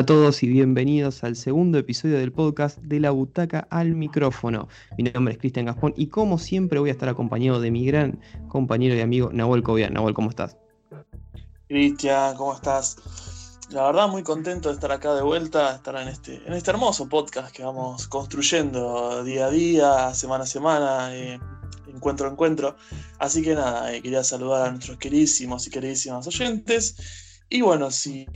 Hola a todos y bienvenidos al segundo episodio del podcast de la butaca al micrófono. Mi nombre es Cristian Gaspón y como siempre voy a estar acompañado de mi gran compañero y amigo Nahuel Cobian. Nahuel, ¿cómo estás? Cristian, ¿cómo estás? La verdad muy contento de estar acá de vuelta, estar en este, en este hermoso podcast que vamos construyendo día a día, semana a semana, eh, encuentro a encuentro. Así que nada, eh, quería saludar a nuestros queridísimos y queridísimas oyentes y bueno, sin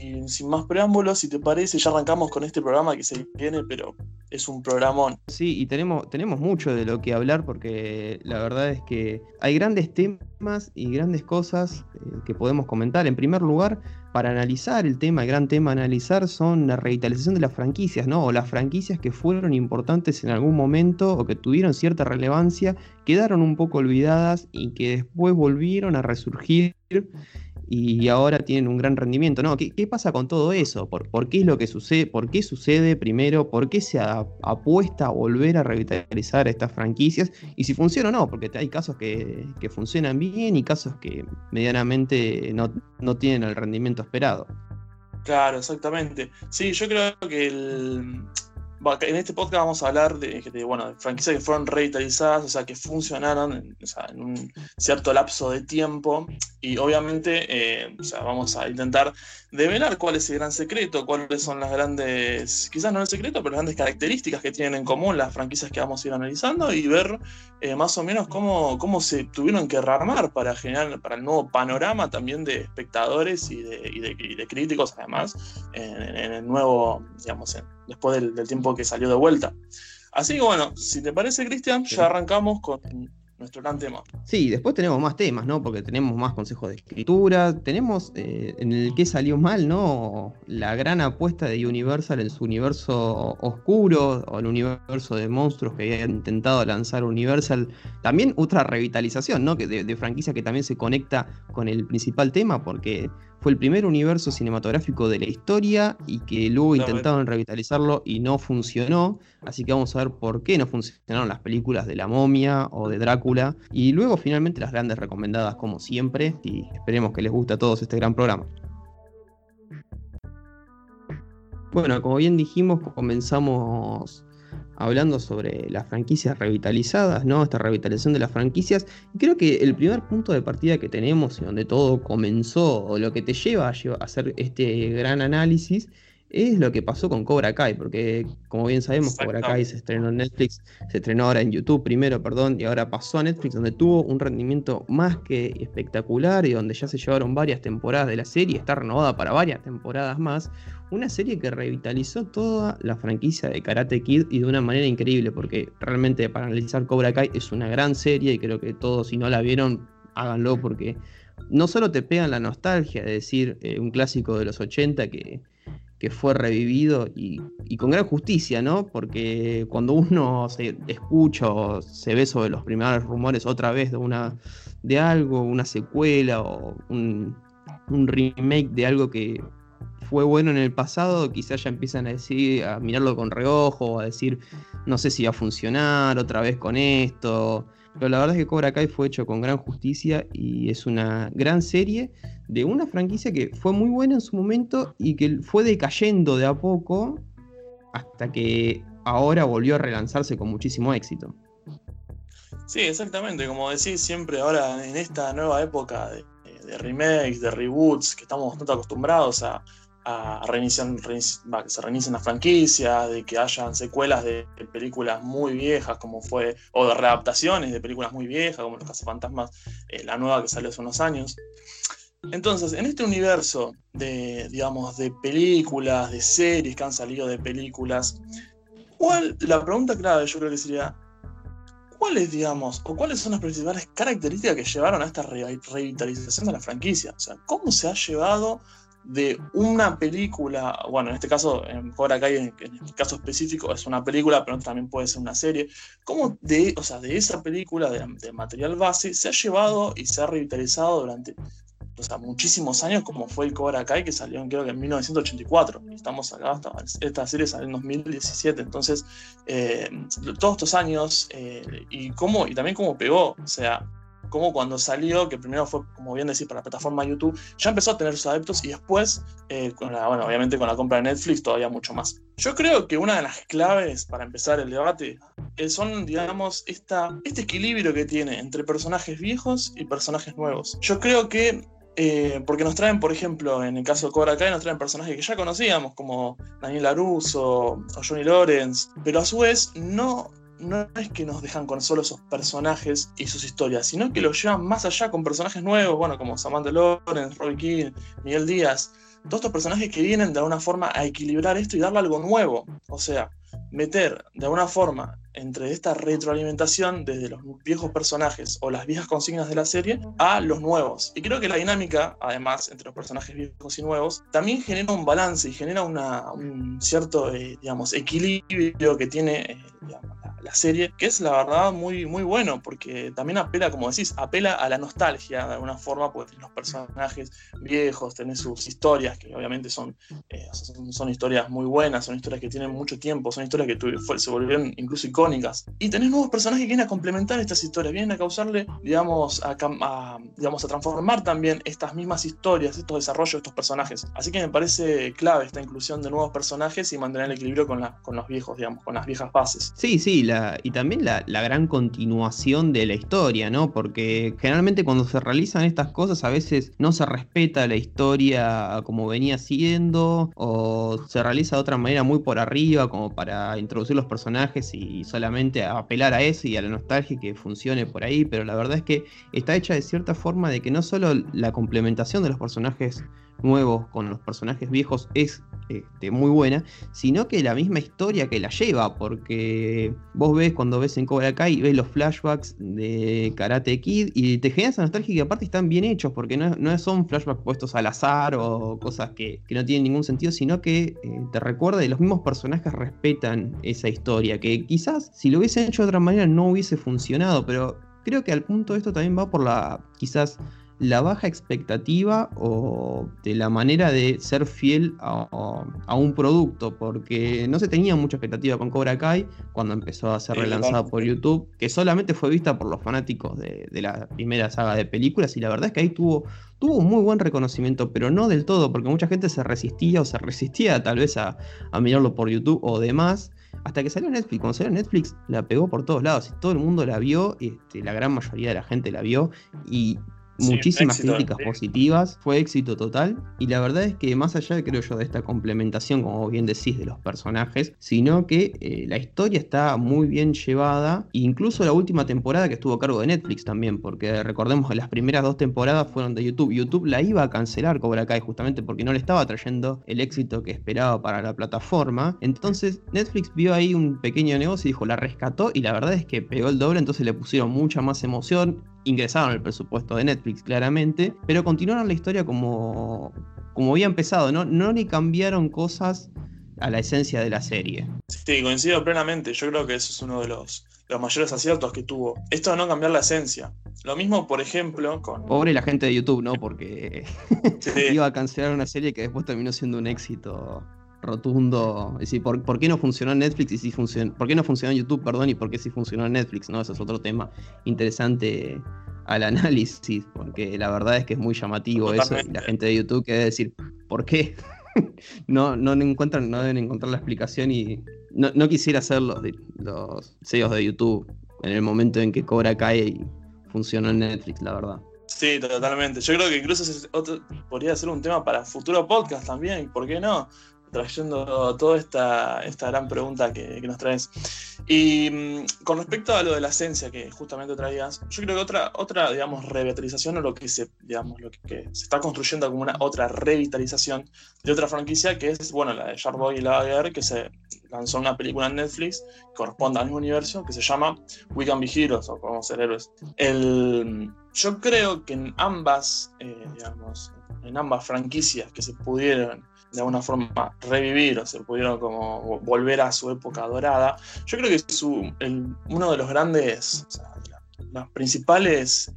más preámbulos, si te parece, ya arrancamos con este programa que se viene, pero es un programón. Sí, y tenemos, tenemos mucho de lo que hablar porque la verdad es que hay grandes temas y grandes cosas eh, que podemos comentar. En primer lugar, para analizar el tema, el gran tema a analizar son la revitalización de las franquicias, ¿no? O las franquicias que fueron importantes en algún momento o que tuvieron cierta relevancia, quedaron un poco olvidadas y que después volvieron a resurgir y ahora tienen un gran rendimiento. ¿no? ¿Qué, pasa con todo eso? ¿Por, qué es lo que sucede? ¿Por qué sucede primero? ¿Por qué se apuesta a volver a revitalizar estas franquicias? Y si funciona o no, porque hay casos que, funcionan bien y casos que medianamente no, no tienen el rendimiento esperado. Claro, exactamente. Sí, yo creo que el, en este podcast vamos a hablar de, bueno, franquicias que fueron revitalizadas, o sea, que funcionaron en, un cierto lapso de tiempo. Y obviamente, eh, vamos a intentar develar cuál es el gran secreto, cuáles son las grandes, quizás no el secreto, pero las grandes características que tienen en común las franquicias que vamos a ir analizando y ver eh, más o menos cómo, cómo se tuvieron que rearmar para generar, para el nuevo panorama también de espectadores y de, críticos, además, en, el nuevo, digamos, después del, tiempo que salió de vuelta. Así que bueno, si te parece, Cristian, ya arrancamos con nuestro gran tema. Sí, después tenemos más temas, ¿no? Porque tenemos más consejos de escritura, tenemos eh, en el que salió mal, ¿no? La gran apuesta de Universal en su universo oscuro, o el universo de monstruos que había intentado lanzar Universal. También otra revitalización, ¿no? Que de, de franquicia que también se conecta con el principal tema, porque fue el primer universo cinematográfico de la historia y que luego intentaron revitalizarlo y no funcionó. Así que vamos a ver por qué no funcionaron las películas de la momia o de Drácula. Y luego finalmente las grandes recomendadas como siempre. Y esperemos que les guste a todos este gran programa. Bueno, como bien dijimos, comenzamos hablando sobre las franquicias revitalizadas, ¿no? Esta revitalización de las franquicias. Y creo que el primer punto de partida que tenemos y donde todo comenzó, o lo que te lleva a hacer este gran análisis, es lo que pasó con Cobra Kai, porque como bien sabemos, Cobra Kai se estrenó en Netflix, se estrenó ahora en YouTube primero, perdón, y ahora pasó a Netflix, donde tuvo un rendimiento más que espectacular y donde ya se llevaron varias temporadas de la serie, está renovada para varias temporadas más. Una serie que revitalizó toda la franquicia de Karate Kid y de una manera increíble, porque realmente para analizar Cobra Kai es una gran serie y creo que todos, si no la vieron, háganlo porque no solo te pegan la nostalgia de decir eh, un clásico de los 80 que, que fue revivido y, con gran justicia, ¿no? Porque cuando uno se escucha o se ve sobre los primeros rumores otra vez de una de algo, una secuela o un remake de algo que fue bueno en el pasado, quizás ya empiezan a decir, a mirarlo con reojo, a decir, no sé si va a funcionar otra vez con esto. Pero la verdad es que Cobra Kai fue hecho con gran justicia y es una gran serie de una franquicia que fue muy buena en su momento y que fue decayendo de a poco hasta que ahora volvió a relanzarse con muchísimo éxito. Sí, exactamente, como decís siempre ahora en esta nueva época de, de remakes, de reboots, que estamos bastante acostumbrados a, a reiniciar, que se reinicien las franquicias, de que hayan secuelas de, películas muy viejas, como fue, o de readaptaciones de películas muy viejas, como Los Cazafantasmas, eh, la nueva que salió hace unos años. Entonces, en este universo de, digamos, de películas, de series que han salido de películas, ¿cuál, la pregunta clave yo creo que sería, ¿cuáles, digamos, o cuáles son las principales características que llevaron a esta revitalización de la franquicia? O sea, ¿cómo se ha llevado de una película, bueno, en este caso, en Cobra Kai, en, el caso específico, es una película, pero también puede ser una serie, como de, o sea, de esa película, de, material base, se ha llevado y se ha revitalizado durante o sea, muchísimos años, como fue el Cobra Kai, que salió creo que en 1984, y estamos acá, esta serie salió en 2017, entonces, eh, todos estos años, eh, y, cómo, y también cómo pegó, o sea, como cuando salió, que primero fue, como bien decir, para la plataforma YouTube, ya empezó a tener sus adeptos y después, eh, bueno, obviamente con la compra de Netflix todavía mucho más. Yo creo que una de las claves para empezar el debate eh, son, digamos, esta, este equilibrio que tiene entre personajes viejos y personajes nuevos. Yo creo que eh, porque nos traen, por ejemplo, en el caso de Cobra Kai, nos traen personajes que ya conocíamos, como Daniel LaRusso o Johnny Lawrence, pero a su vez no, no es que nos dejan con solo esos personajes y sus historias, sino que los llevan más allá con personajes nuevos, bueno, como Samantha Lawrence, Roy King, Miguel Díaz, todos estos personajes que vienen de alguna forma a equilibrar esto y darle algo nuevo. O sea, meter de alguna forma entre esta retroalimentación desde los viejos personajes o las viejas consignas de la serie a los nuevos. Y creo que la dinámica, además, entre los personajes viejos y nuevos, también genera un balance y genera un cierto, eh, digamos, equilibrio que tiene eh, la, serie, que es la verdad muy, muy bueno, porque también apela, como decís, apela a la nostalgia de alguna forma, porque tenés los personajes viejos, tenés sus historias, que obviamente son, eh, son, historias muy buenas, son historias que tienen mucho tiempo, son historias que se volvieron incluso icónicas y tenés nuevos personajes que vienen a complementar estas historias, vienen a causarle, digamos, a, digamos, a transformar también estas mismas historias, estos desarrollos de estos personajes. Así que me parece clave esta inclusión de nuevos personajes y mantener el equilibrio con, la, con los viejos, digamos, con las viejas bases. Sí, sí, y también la, la gran continuación de la historia, ¿no? Porque generalmente cuando se realizan estas cosas a veces no se respeta la historia como venía siendo o se realiza de otra manera muy por arriba como para introducir los personajes y solamente apelar a eso y a la nostalgia que funcione por ahí, pero la verdad es que está hecha de cierta forma de que no solo la complementación de los personajes nuevos con los personajes viejos es este, muy buena, sino que la misma historia que la lleva, porque vos ves cuando ves en Cobra Kai, ves los flashbacks de Karate Kid y te genera esa nostalgia que aparte están bien hechos, porque no, son flashbacks puestos al azar o cosas que, no tienen ningún sentido, sino que eh, te recuerda y los mismos personajes respetan esa historia, que quizás si lo hubiesen hecho de otra manera no hubiese funcionado, pero creo que al punto de esto también va por la quizás la baja expectativa o de la manera de ser fiel a, un producto, porque no se tenía mucha expectativa con Cobra Kai cuando empezó a ser relanzada por YouTube, que solamente fue vista por los fanáticos de, la primera saga de películas, y la verdad es que ahí tuvo, tuvo un muy buen reconocimiento, pero no del todo, porque mucha gente se resistía o se resistía tal vez a, mirarlo por YouTube o demás. Hasta que salió Netflix, cuando salió Netflix la pegó por todos lados y todo el mundo la vio, este, la gran mayoría de la gente la vio y muchísimas críticas positivas, fue éxito total. Y la verdad es que más allá creo yo de esta complementación, como bien decís, de los personajes, sino que eh, la historia está muy bien llevada, incluso la última temporada que estuvo a cargo de Netflix también, porque recordemos que las primeras dos temporadas fueron de YouTube, YouTube la iba a cancelar Cobra Kai justamente porque no le estaba trayendo el éxito que esperaba para la plataforma, entonces Netflix vio ahí un pequeño negocio y dijo, la rescató y la verdad es que pegó el doble, entonces le pusieron mucha más emoción, ingresaron el presupuesto de Netflix claramente, pero continuaron la historia como, como había empezado, ¿no? no le cambiaron cosas a la esencia de la serie. Sí, coincido plenamente, yo creo que eso es uno de los, los mayores aciertos que tuvo. Esto de no cambiar la esencia. Lo mismo, por ejemplo, con... Pobre la gente de YouTube, ¿no? Porque iba a cancelar una serie que después terminó siendo un éxito rotundo. Es decir, ¿por, qué no funcionó Netflix y si funcionó, por qué no funcionó en YouTube, perdón, y por qué sí funcionó Netflix? ¿no? Ese es otro tema interesante al análisis, porque la verdad es que es muy llamativo eso, y la gente de YouTube quiere decir, ¿por qué? no, no encuentran, no deben encontrar la explicación y no, quisiera ser los, los CEOs de YouTube en el momento en que Cobra cae y funcionó en Netflix, la verdad. Sí, totalmente. Yo creo que incluso podría ser un tema para futuro podcast también, ¿por qué no? Trayendo toda esta, esta gran pregunta que, nos traes. Y mm, con respecto a lo de la esencia que justamente traías, yo creo que otra, otra digamos, revitalización o lo que se, digamos, lo que, se está construyendo como una otra revitalización de otra franquicia que es, bueno, la de Sharkboy y Lager, que se lanzó una película en Netflix que corresponde al mismo universo, que se llama We Can Be Heroes o Podemos Ser Héroes. El, yo creo que en ambas, eh, digamos, en ambas franquicias que se pudieron de alguna forma revivir o se pudieron como volver a su época dorada. Yo creo que su, uno de los grandes, las principales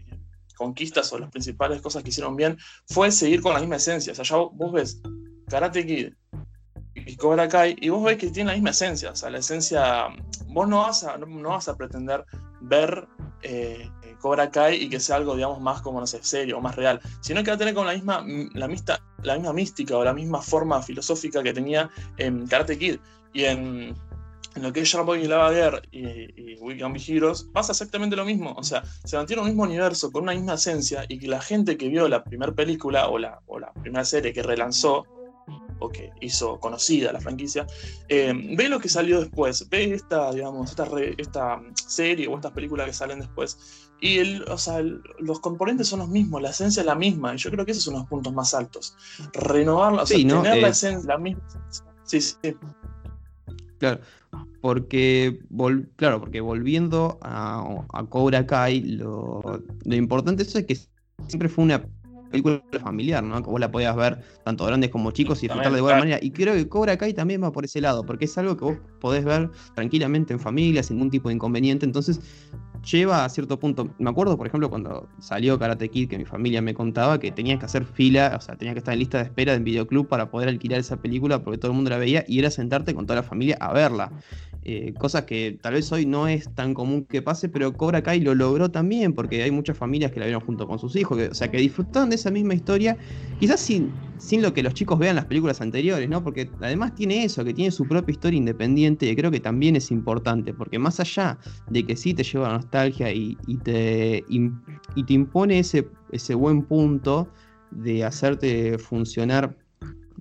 conquistas o las principales cosas que hicieron bien fue seguir con la misma esencia. O sea, ya vos ves Karate Kid y Cobra Kai y vos ves que tiene la misma esencia. O sea, la esencia, vos no vas a, no, vas a pretender ver eh, Cobra Kai y que sea algo, digamos, más como, no sé, serio o más real, sino que va a tener como la misma, la, la misma mística o la misma forma filosófica que tenía en Karate Kid. Y en, lo que es Sharp y Lava y, y We Can Be Heroes, pasa exactamente lo mismo. O sea, se mantiene un mismo universo con una misma esencia y que la gente que vio la primera película o la, o la primera serie que relanzó o que hizo conocida la franquicia, eh, ve lo que salió después, ve esta, digamos, esta, esta serie o estas películas que salen después, y el, o sea, los componentes son los mismos, la esencia es la misma, y yo creo que esos son los puntos más altos. Renovarla, o sea, tener la eh, esencia, la misma. Sí, sí. Claro, porque, claro, porque volviendo a, a Cobra Kai, lo, lo importante es que siempre fue una película familiar, ¿no? Que vos la podías ver tanto grandes como chicos y disfrutar de buena manera. Y creo que Cobra Kai también va por ese lado, porque es algo que vos podés ver tranquilamente en familia, sin ningún tipo de inconveniente. Entonces, lleva a cierto punto. Me acuerdo, por ejemplo, cuando salió Karate Kid, que mi familia me contaba que tenías que hacer fila, o sea, tenías que estar en lista de espera en videoclub para poder alquilar esa película porque todo el mundo la veía y era sentarte con toda la familia a verla. Eh, cosa que tal vez hoy no es tan común que pase, pero Cobra Kai lo logró también porque hay muchas familias que la vieron junto con sus hijos, o sea, que disfrutaron de esa misma historia, quizás sin, sin lo que los chicos vean las películas anteriores, ¿no? Porque además tiene eso, que tiene su propia historia independiente, y creo que también es importante, porque más allá de que sí te lleva a nostalgia y, te, y te impone ese, ese buen punto de hacerte funcionar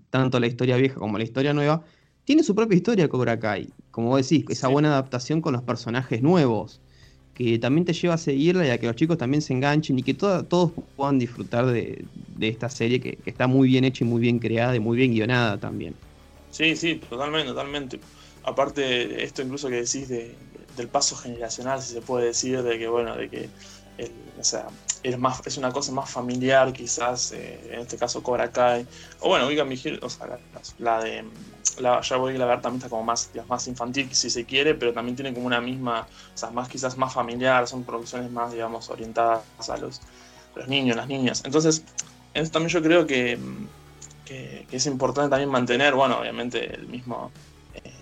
tanto la historia vieja como la historia nueva, tiene su propia historia Cobra Kai. Como vos decís, esa buena adaptación con los personajes nuevos que también te lleva a seguirla y a que los chicos también se enganchen y que todos puedan disfrutar de, esta serie que, está muy bien hecha y muy bien creada y muy bien guionada también. Sí, sí, totalmente, totalmente. Aparte, esto incluso que decís de, del paso generacional, si se puede decir, de que, bueno, de que, o sea, es, más, es una cosa más familiar quizás, eh, en este caso Cobra Kai, o bueno, Oigan o sea, la de la, ya voy a ver también está como más, más infantil si se quiere, pero también tiene como una misma, o sea, más quizás más familiar, son producciones más, digamos, orientadas a los, los niños, las niñas. Entonces, eso también yo creo que, que, es importante también mantener, bueno, obviamente el mismo, eh,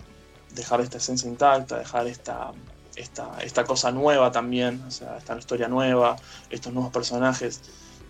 dejar esta esencia intacta, dejar esta, esta, esta cosa nueva también, o sea, esta historia nueva, estos nuevos personajes.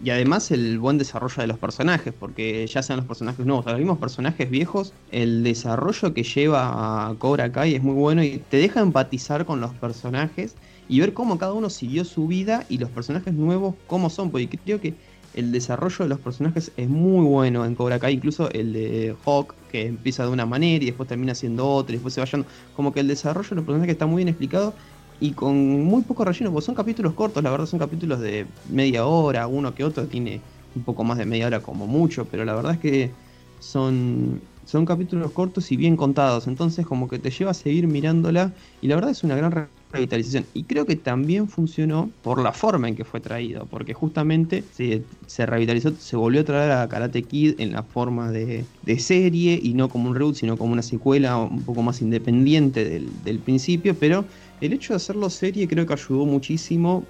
Y además el buen desarrollo de los personajes, porque ya sean los personajes nuevos los mismos personajes viejos, el desarrollo que lleva a Cobra Kai es muy bueno y te deja empatizar con los personajes y ver cómo cada uno siguió su vida y los personajes nuevos cómo son, porque creo que el desarrollo de los personajes es muy bueno en Cobra Kai, incluso el de Hawk, que empieza de una manera y después termina siendo otra, y después se vayan, como que el desarrollo de los personajes está muy bien explicado y con muy poco relleno, porque son capítulos cortos, la verdad son capítulos de media hora, uno que otro tiene un poco más de media hora como mucho, pero la verdad es que son, son capítulos cortos y bien contados, entonces como que te lleva a seguir mirándola y la verdad es una gran revitalización. Y creo que también funcionó por la forma en que fue traído, porque justamente se, revitalizó, se volvió a traer a Karate Kid en la forma de, de, serie y no como un reboot, sino como una secuela un poco más independiente del, del principio, pero el hecho de hacerlo serie creo que ayudó muchísimo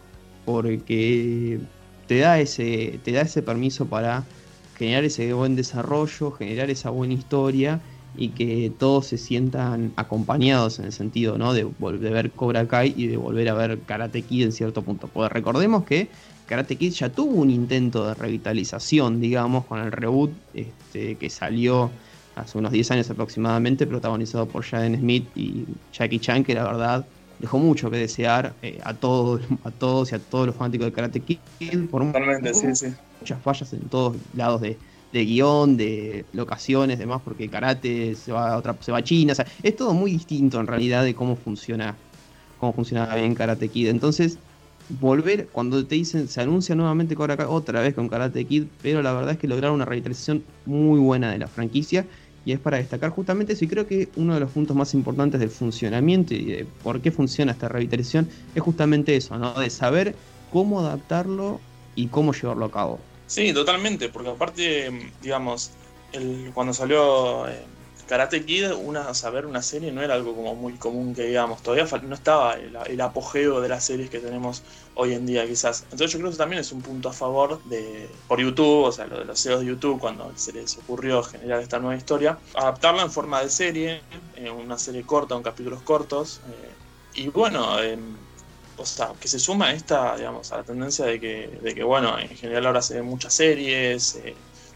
porque te da ese, te da ese permiso para generar ese buen desarrollo, generar esa buena historia y que todos se sientan acompañados en el sentido ¿no? de, volver a ver Cobra Kai y de volver a ver Karate Kid en cierto punto. Pues recordemos que Karate Kid ya tuvo un intento de revitalización, digamos, con el reboot este, que salió hace unos 10 años aproximadamente, protagonizado por Jaden Smith y Jackie Chan, que la verdad dejó mucho que desear eh, a todos a todos y a todos los fanáticos de Karate Kid por muchas fallas en todos lados de, guion, de locaciones, demás, porque karate se va a otra, se va a China, o sea, es todo muy distinto en realidad de cómo funciona, cómo funciona bien Karate Kid. Entonces, volver, cuando te dicen, se anuncia nuevamente otra vez con Karate Kid, pero la verdad es que lograron una revitalización muy buena de la franquicia y es para destacar justamente eso y creo que uno de los puntos más importantes del funcionamiento y de por qué funciona esta revitalización es justamente eso, ¿no? De saber cómo adaptarlo y cómo llevarlo a cabo. Sí, totalmente, porque aparte, digamos, el, cuando salió eh, Karate Kid, una, saber una serie no era algo como muy común que digamos, todavía no estaba el, apogeo de las series que tenemos hoy en día quizás. Entonces yo creo que también es un punto a favor de, por YouTube, o sea, lo de los CEOs de YouTube, cuando se les ocurrió generar esta nueva historia, adaptarla en forma de serie, en una serie corta, en capítulos cortos. Eh, y bueno, em, o sea, que se suma a esta, digamos, a la tendencia de que, de que bueno, en general ahora se ven muchas series, eh,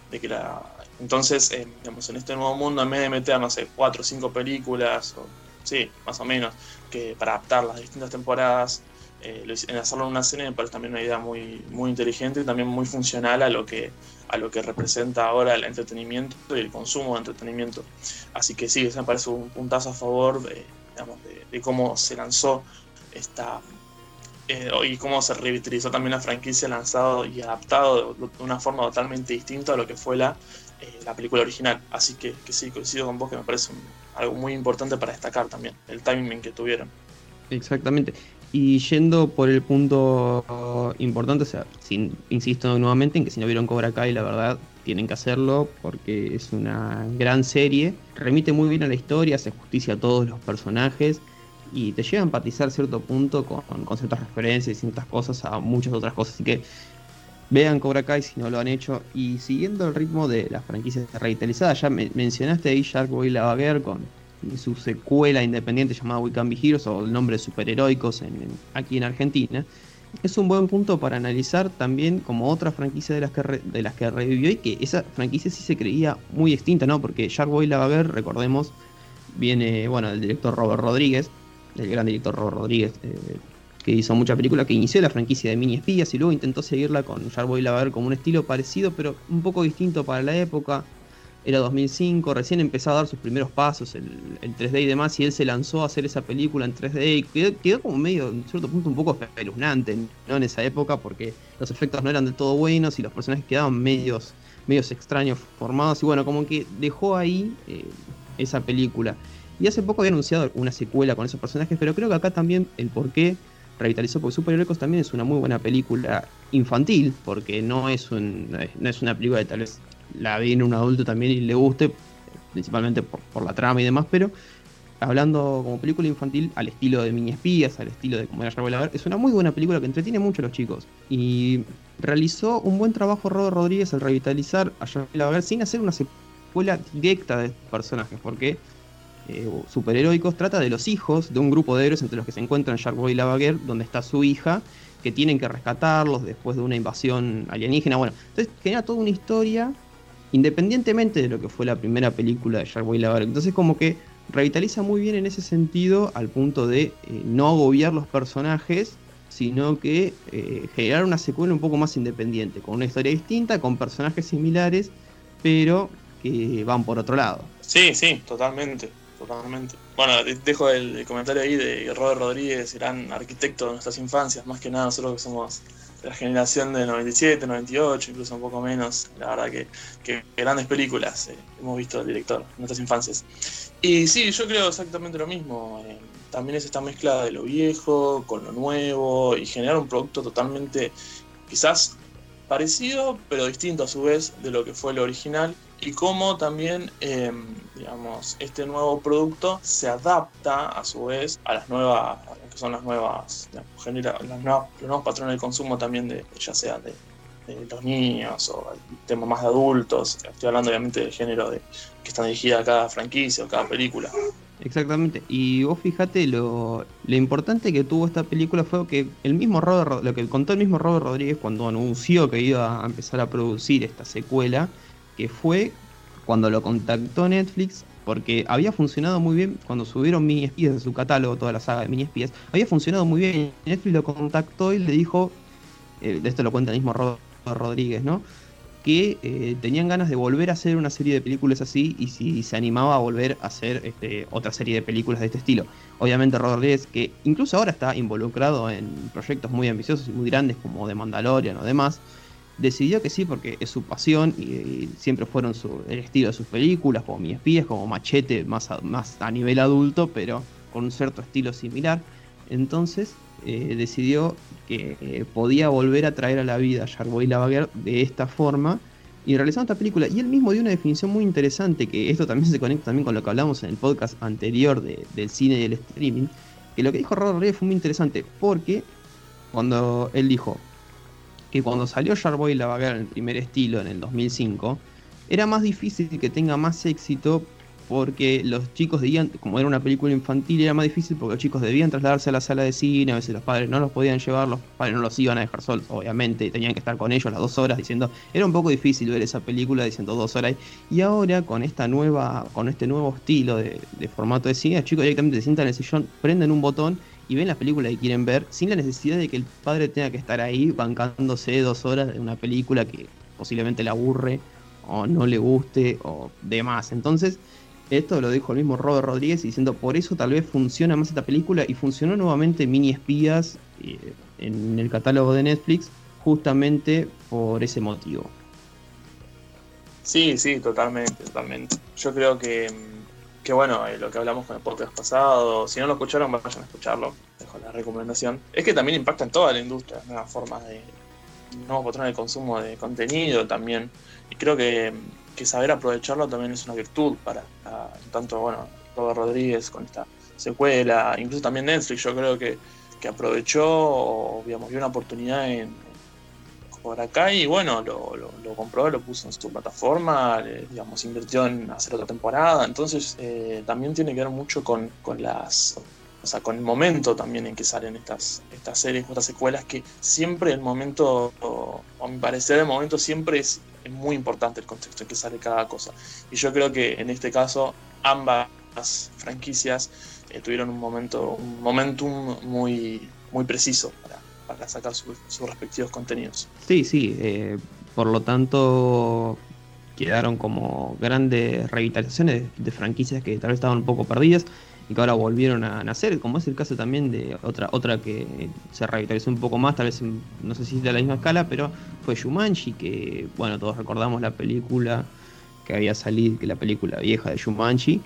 de que la... Entonces, eh, digamos, en este nuevo mundo, en vez de meter, no sé, cuatro o cinco películas, o, sí, más o menos, que para adaptar las distintas temporadas, eh, en hacerlo en una serie me parece también una idea muy, muy inteligente y también muy funcional a lo que a lo que representa ahora el entretenimiento y el consumo de entretenimiento. Así que sí, eso me parece un puntazo a favor de, de cómo se lanzó esta, eh, y cómo se revitalizó también la franquicia lanzado y adaptado de, una forma totalmente distinta a lo que fue la, eh, la película original. Así que, que, sí, coincido con vos que me parece algo muy importante para destacar también, el timing que tuvieron. Exactamente. Y yendo por el punto importante, o sea, insisto nuevamente en que si no vieron Cobra Kai, la verdad, tienen que hacerlo porque es una gran serie, remite muy bien a la historia, hace justicia a todos los personajes y te lleva a empatizar cierto punto con, ciertas referencias y ciertas cosas a muchas otras cosas. Así que vean Cobra Kai si no lo han hecho. Y siguiendo el ritmo de las franquicias revitalizadas, ya mencionaste ahí Shark Boy Lavaguer con su secuela independiente llamada We Can Be Heroes o el nombre de superheroicos en, aquí en Argentina. Es un buen punto para analizar también como otra franquicia de las que, de las que revivió y que esa franquicia sí se creía muy extinta, ¿no? Porque Shark Boy Lavaguer, recordemos, viene, bueno, del director Robert Rodríguez, el gran director Robert Rodríguez, eh, que hizo mucha película, que inició la franquicia de Mini Espías y luego intentó seguirla con Jarboy Laver como un estilo parecido, pero un poco distinto para la época. Era 2005, recién empezó a dar sus primeros pasos, el, 3D y demás, y él se lanzó a hacer esa película en 3D y quedó, como medio, en cierto punto, un poco espeluznante ¿no? en esa época, porque los efectos no eran del todo buenos y los personajes quedaban medios, medios extraños formados, y bueno, como que dejó ahí eh, esa película. Y hace poco había anunciado una secuela con esos personajes, pero creo que acá también el por qué revitalizó, porque Superhéroes también es una muy buena película infantil, porque no es, no es una película de tal vez la en un adulto también y le guste, principalmente por, la trama y demás, pero hablando como película infantil al estilo de Mini Espías, al estilo de como era ver, es una muy buena película que entretiene mucho a los chicos. Y realizó un buen trabajo Robert Rodríguez al revitalizar a ver sin hacer una secuela directa de personajes, porque eh, superheroicos, trata de los hijos de un grupo de héroes entre los que se encuentran Sharkboy y Lavaguer, donde está su hija, que tienen que rescatarlos después de una invasión alienígena. Bueno, entonces genera toda una historia independientemente de lo que fue la primera película de Sharkboy y Lavaguer. Entonces como que revitaliza muy bien en ese sentido al punto de eh, no agobiar los personajes, sino que eh, generar una secuela un poco más independiente, con una historia distinta, con personajes similares, pero que van por otro lado. Sí, sí, totalmente totalmente. Bueno, dejo el, comentario ahí de Robert Rodríguez, gran arquitecto de nuestras infancias, más que nada nosotros que somos de la generación del 97, 98, incluso un poco menos. La verdad que, grandes películas eh, hemos visto el director en nuestras infancias. Y sí, yo creo exactamente lo mismo. Eh, también es esta mezcla de lo viejo con lo nuevo y generar un producto totalmente, quizás parecido, pero distinto a su vez de lo que fue el original y cómo también, em, digamos, este nuevo producto se adapta a su vez a las nuevas, que son las nuevas, genera, las nuevas los nuevos patrones de consumo también, de, ya sea de, los niños o el tema más de adultos. Estoy hablando obviamente del género de, que está dirigida a cada franquicia o cada película. Exactamente. Y vos fíjate lo, lo, importante que tuvo esta película fue que el mismo Robert, lo que contó el mismo Robert Rodríguez cuando anunció que iba a empezar a producir esta secuela que fue cuando lo contactó Netflix, porque había funcionado muy bien cuando subieron Mini Espías de su catálogo, toda la saga de Mini Espías, había funcionado muy bien. Netflix lo contactó y le dijo, eh, esto lo cuenta el mismo Rodríguez, ¿no? Que eh, tenían ganas de volver a hacer una serie de películas así y si se animaba a volver a hacer este, otra serie de películas de este estilo. Obviamente Rodríguez, que incluso ahora está involucrado en proyectos muy ambiciosos y muy grandes como The Mandalorian o demás, decidió que sí porque es su pasión y, siempre fueron su, el estilo de sus películas, como Mi Espías, como Machete, más a, nivel adulto, pero con un cierto estilo similar. Entonces eh, decidió que eh, podía volver a traer a la vida a Sharkboy Lavaguer de esta forma y realizando esta película. Y él mismo dio una definición muy interesante, que esto también se conecta también con lo que hablamos en el podcast anterior del cine y el streaming, que lo que dijo Robert Rodríguez fue muy interesante, porque cuando él dijo, que cuando salió Sharkboy Lavaguer en el primer estilo en el 2005, era más difícil que tenga más éxito porque los chicos debían, como era una película infantil, era más difícil porque los chicos debían trasladarse a la sala de cine, a veces los padres no los podían llevar, los padres no los iban a dejar solos, obviamente, tenían que estar con ellos las dos horas diciendo, era un poco difícil ver esa película diciendo dos horas. Y ahora con esta nueva, con este nuevo estilo de, formato de cine, los chicos directamente se sientan en el sillón, prenden un botón y ven la película que quieren ver, sin la necesidad de que el padre tenga que estar ahí bancándose dos horas de una película que posiblemente le aburre o no le guste o demás. Entonces, esto lo dijo el mismo Robert Rodríguez diciendo, por eso tal vez funciona más esta película y funcionó nuevamente Mini Espías eh, en el catálogo de Netflix justamente por ese motivo. Sí, sí, totalmente, totalmente. Yo creo que, que bueno, eh, lo que hablamos con el podcast pasado, si no lo escucharon, vayan a escucharlo, dejo la recomendación. Es que también impacta en toda la industria, nuevas formas de nuevos patrones de consumo de contenido también. Y creo que que saber aprovecharlo también es una virtud para, tanto, bueno, Robert Rodríguez con esta secuela, incluso también Netflix, yo creo que, que aprovechó, digamos, vio una oportunidad en, por acá y bueno, lo, compró, lo puso en su plataforma, digamos, invirtió en hacer otra temporada, entonces eh, también tiene que ver mucho con, con las o sea, con el momento también en que salen estas, estas series, estas secuelas, que siempre el momento, o, a mi parecer, el momento siempre es, muy importante el contexto en que sale cada cosa. Y yo creo que en este caso ambas franquicias eh, tuvieron un momento, un momentum muy, muy preciso para, para sacar sus respectivos contenidos. Sí, sí, eh, por lo tanto quedaron como grandes revitalizaciones de franquicias que tal vez estaban un poco perdidas y que ahora volvieron a nacer, como es el caso también de otra otra que se revitalizó un poco más, tal vez no sé si de la misma escala, pero fue Shumanji, que bueno, todos recordamos la película que había salido, que la película vieja de Shumanji,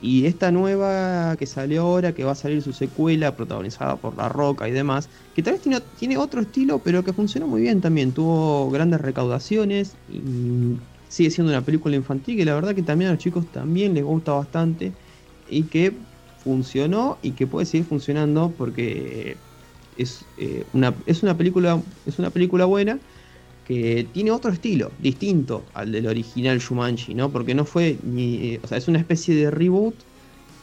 y esta nueva que salió ahora, que va a salir su secuela, protagonizada por La Roca y demás, que tal vez tiene, otro estilo, pero que funcionó muy bien también, tuvo grandes recaudaciones y sigue siendo una película infantil que la verdad que también a los chicos también les gusta bastante y que funcionó y que puede seguir funcionando porque es, eh, una, es, una, película, es una película buena que tiene otro estilo, distinto al del original Shumanji, ¿no? Porque no fue ni. Eh, o sea, es una especie de reboot,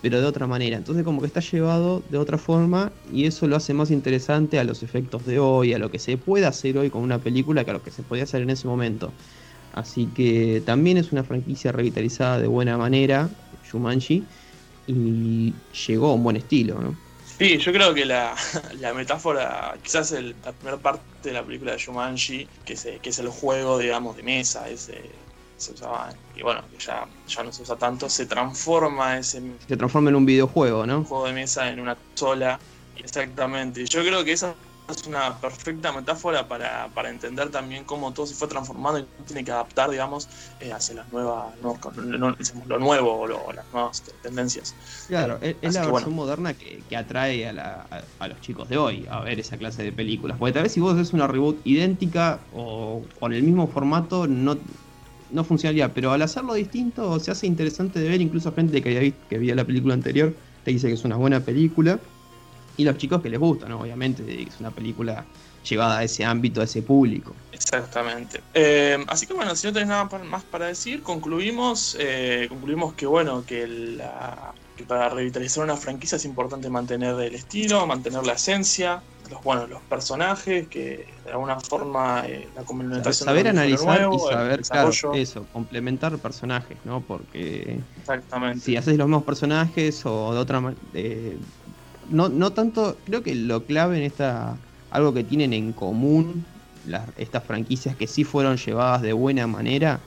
pero de otra manera. Entonces, como que está llevado de otra forma y eso lo hace más interesante a los efectos de hoy, a lo que se puede hacer hoy con una película que a lo que se podía hacer en ese momento. Así que también es una franquicia revitalizada de buena manera, Shumanji y llegó a un buen estilo, ¿no? Sí, yo creo que la, metáfora, quizás el, la primera parte de la película de Shumanji, que, que es el juego, digamos, de mesa, ese se usaba, y bueno, que ya, ya no se usa tanto, se transforma ese... Se transforma en un videojuego, ¿no? Un juego de mesa en una sola, exactamente. Yo creo que esa es una perfecta metáfora para, entender también cómo todo se fue transformando y tiene que adaptar, digamos, eh, hacia las nuevas, lo nuevo o las nuevas tendencias. Claro, es, la versión moderna que, atrae a, los chicos de hoy a ver esa clase de películas. Porque tal vez si vos haces una reboot idéntica o con el mismo formato, no, no funcionaría, pero al hacerlo distinto se hace interesante de ver, incluso gente que, había que vio la película anterior te dice que es una buena película y los chicos que les gusta, ¿no? Obviamente, es una película llevada a ese ámbito, a ese público. Exactamente. Eh, así que bueno, si no tenés nada más para decir, concluimos, eh, concluimos que bueno, que, la, para revitalizar una franquicia es importante mantener el estilo, mantener la esencia, los, bueno, los personajes, que de alguna forma eh, la complementación. Saber analizar y saber, claro, eso, complementar personajes, ¿no? Porque Exactamente. si haces los mismos personajes o de otra manera no, no tanto, creo que lo clave en esta, algo que tienen en común estas franquicias que sí fueron llevadas de buena manera,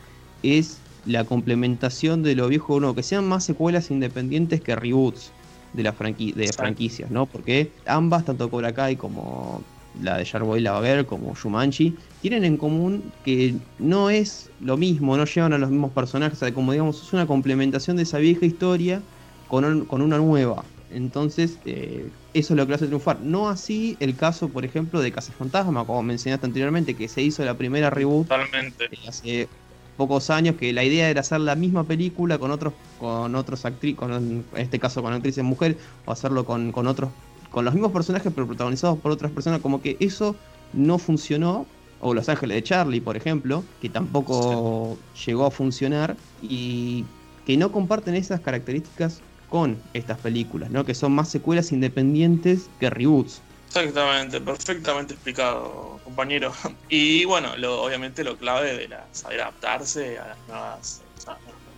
es la complementación de lo viejo uno, que sean más secuelas independientes que reboots de, la de franquicias, ¿no? Porque ambas, tanto Cobra Kai como la de Sharkboy Lava como Shumanji, tienen en común que no es lo mismo, no llevan a los mismos personajes, como digamos, es una complementación de esa vieja historia con, con una nueva. Entonces, eh, eso es lo que hace triunfar. No así el caso, por ejemplo, de Fantasma, como mencionaste anteriormente, que se hizo la primera reboot Totalmente. hace pocos años, que la idea era hacer la misma película con otros, con otros actrices, en este caso con actrices mujeres, o hacerlo con, otros, con los mismos personajes, pero protagonizados por otras personas, como que eso no funcionó. O Los Ángeles de Charlie, por ejemplo, que tampoco llegó a funcionar. Y que no comparten esas características con estas películas, ¿no? Que son más secuelas independientes que reboots. Exactamente, perfectamente explicado, compañero. Y bueno, obviamente lo clave de la, saber adaptarse a las nuevas,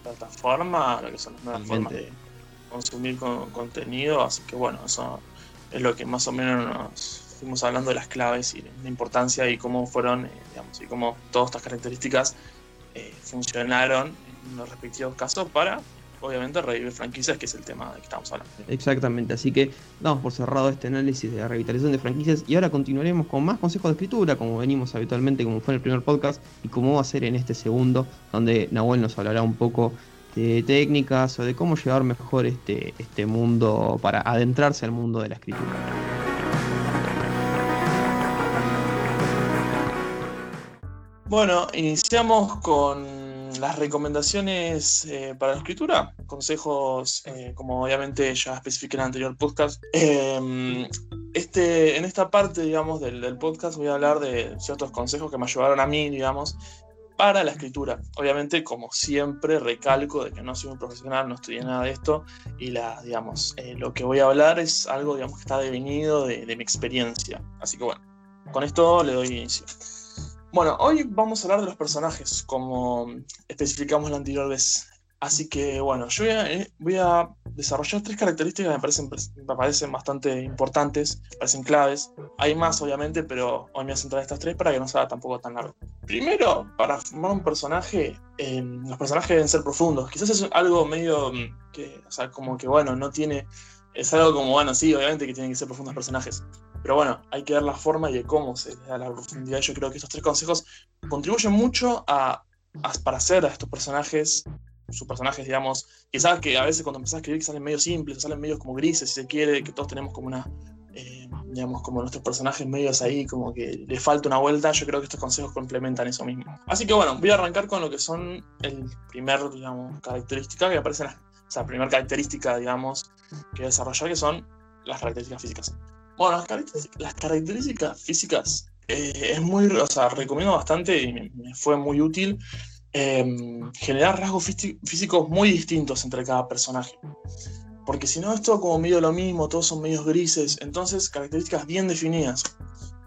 plataformas, lo que son las nuevas formas de consumir contenido, así que bueno, eso es lo que más o menos nos fuimos hablando de las claves y la importancia y cómo fueron, eh, digamos, y cómo todas estas características eh, funcionaron en los respectivos casos para obviamente revivir franquicias, que es el tema de que estamos hablando. Exactamente, así que damos por cerrado este análisis de la revitalización de franquicias y ahora continuaremos con más consejos de escritura, como venimos habitualmente, como fue en el primer podcast y como va a ser en este segundo, donde Nahuel nos hablará un poco de técnicas o de cómo llevar mejor este, este mundo para adentrarse al mundo de la escritura. Bueno, iniciamos con las recomendaciones eh, para la escritura, consejos, eh, como obviamente ya especifiqué en el anterior podcast. Em, este, en esta parte, digamos, del, podcast voy a hablar de ciertos consejos que me ayudaron a mí, digamos, para la escritura. Obviamente, como siempre, recalco de que no soy un profesional, no estudié nada de esto y la, digamos, eh, lo que voy a hablar es algo, digamos, que está devenido de, de mi experiencia. Así que bueno, con esto le doy inicio. Bueno, hoy vamos a hablar de los personajes, como especificamos la anterior vez. Así que bueno, yo voy a, eh, desarrollar tres características que me parecen, me parecen bastante importantes, me parecen claves. Hay más, obviamente, pero hoy me voy a centrar en estas tres para que no sea tampoco tan largo. Primero, para formar un personaje, em, los personajes deben ser profundos. Quizás es algo medio mm, que, o sea, como que bueno, no tiene. Es algo como, bueno, sí, obviamente que tienen que ser profundos personajes. Pero bueno, hay que ver la forma y de cómo se da la profundidad. Yo creo que estos tres consejos contribuyen mucho a, para hacer a estos personajes, sus personajes, digamos, quizás que a veces cuando empezás a escribir que salen medio simples, salen medio como grises, si se quiere, que todos tenemos como una, eh, digamos, como nuestros personajes medios ahí, como que le falta una vuelta, yo creo que estos consejos complementan eso mismo. Así que bueno, voy a arrancar con lo que son el primer, digamos, característica que aparecen, o sea, primera característica, digamos, que desarrollar, que son las características físicas. Bueno, las características, físicas eh, es muy, o sea, recomiendo bastante y me, fue muy útil em, generar rasgos físicos muy distintos entre cada personaje. Porque si no es todo como medio lo mismo, todos son medios grises, entonces características bien definidas,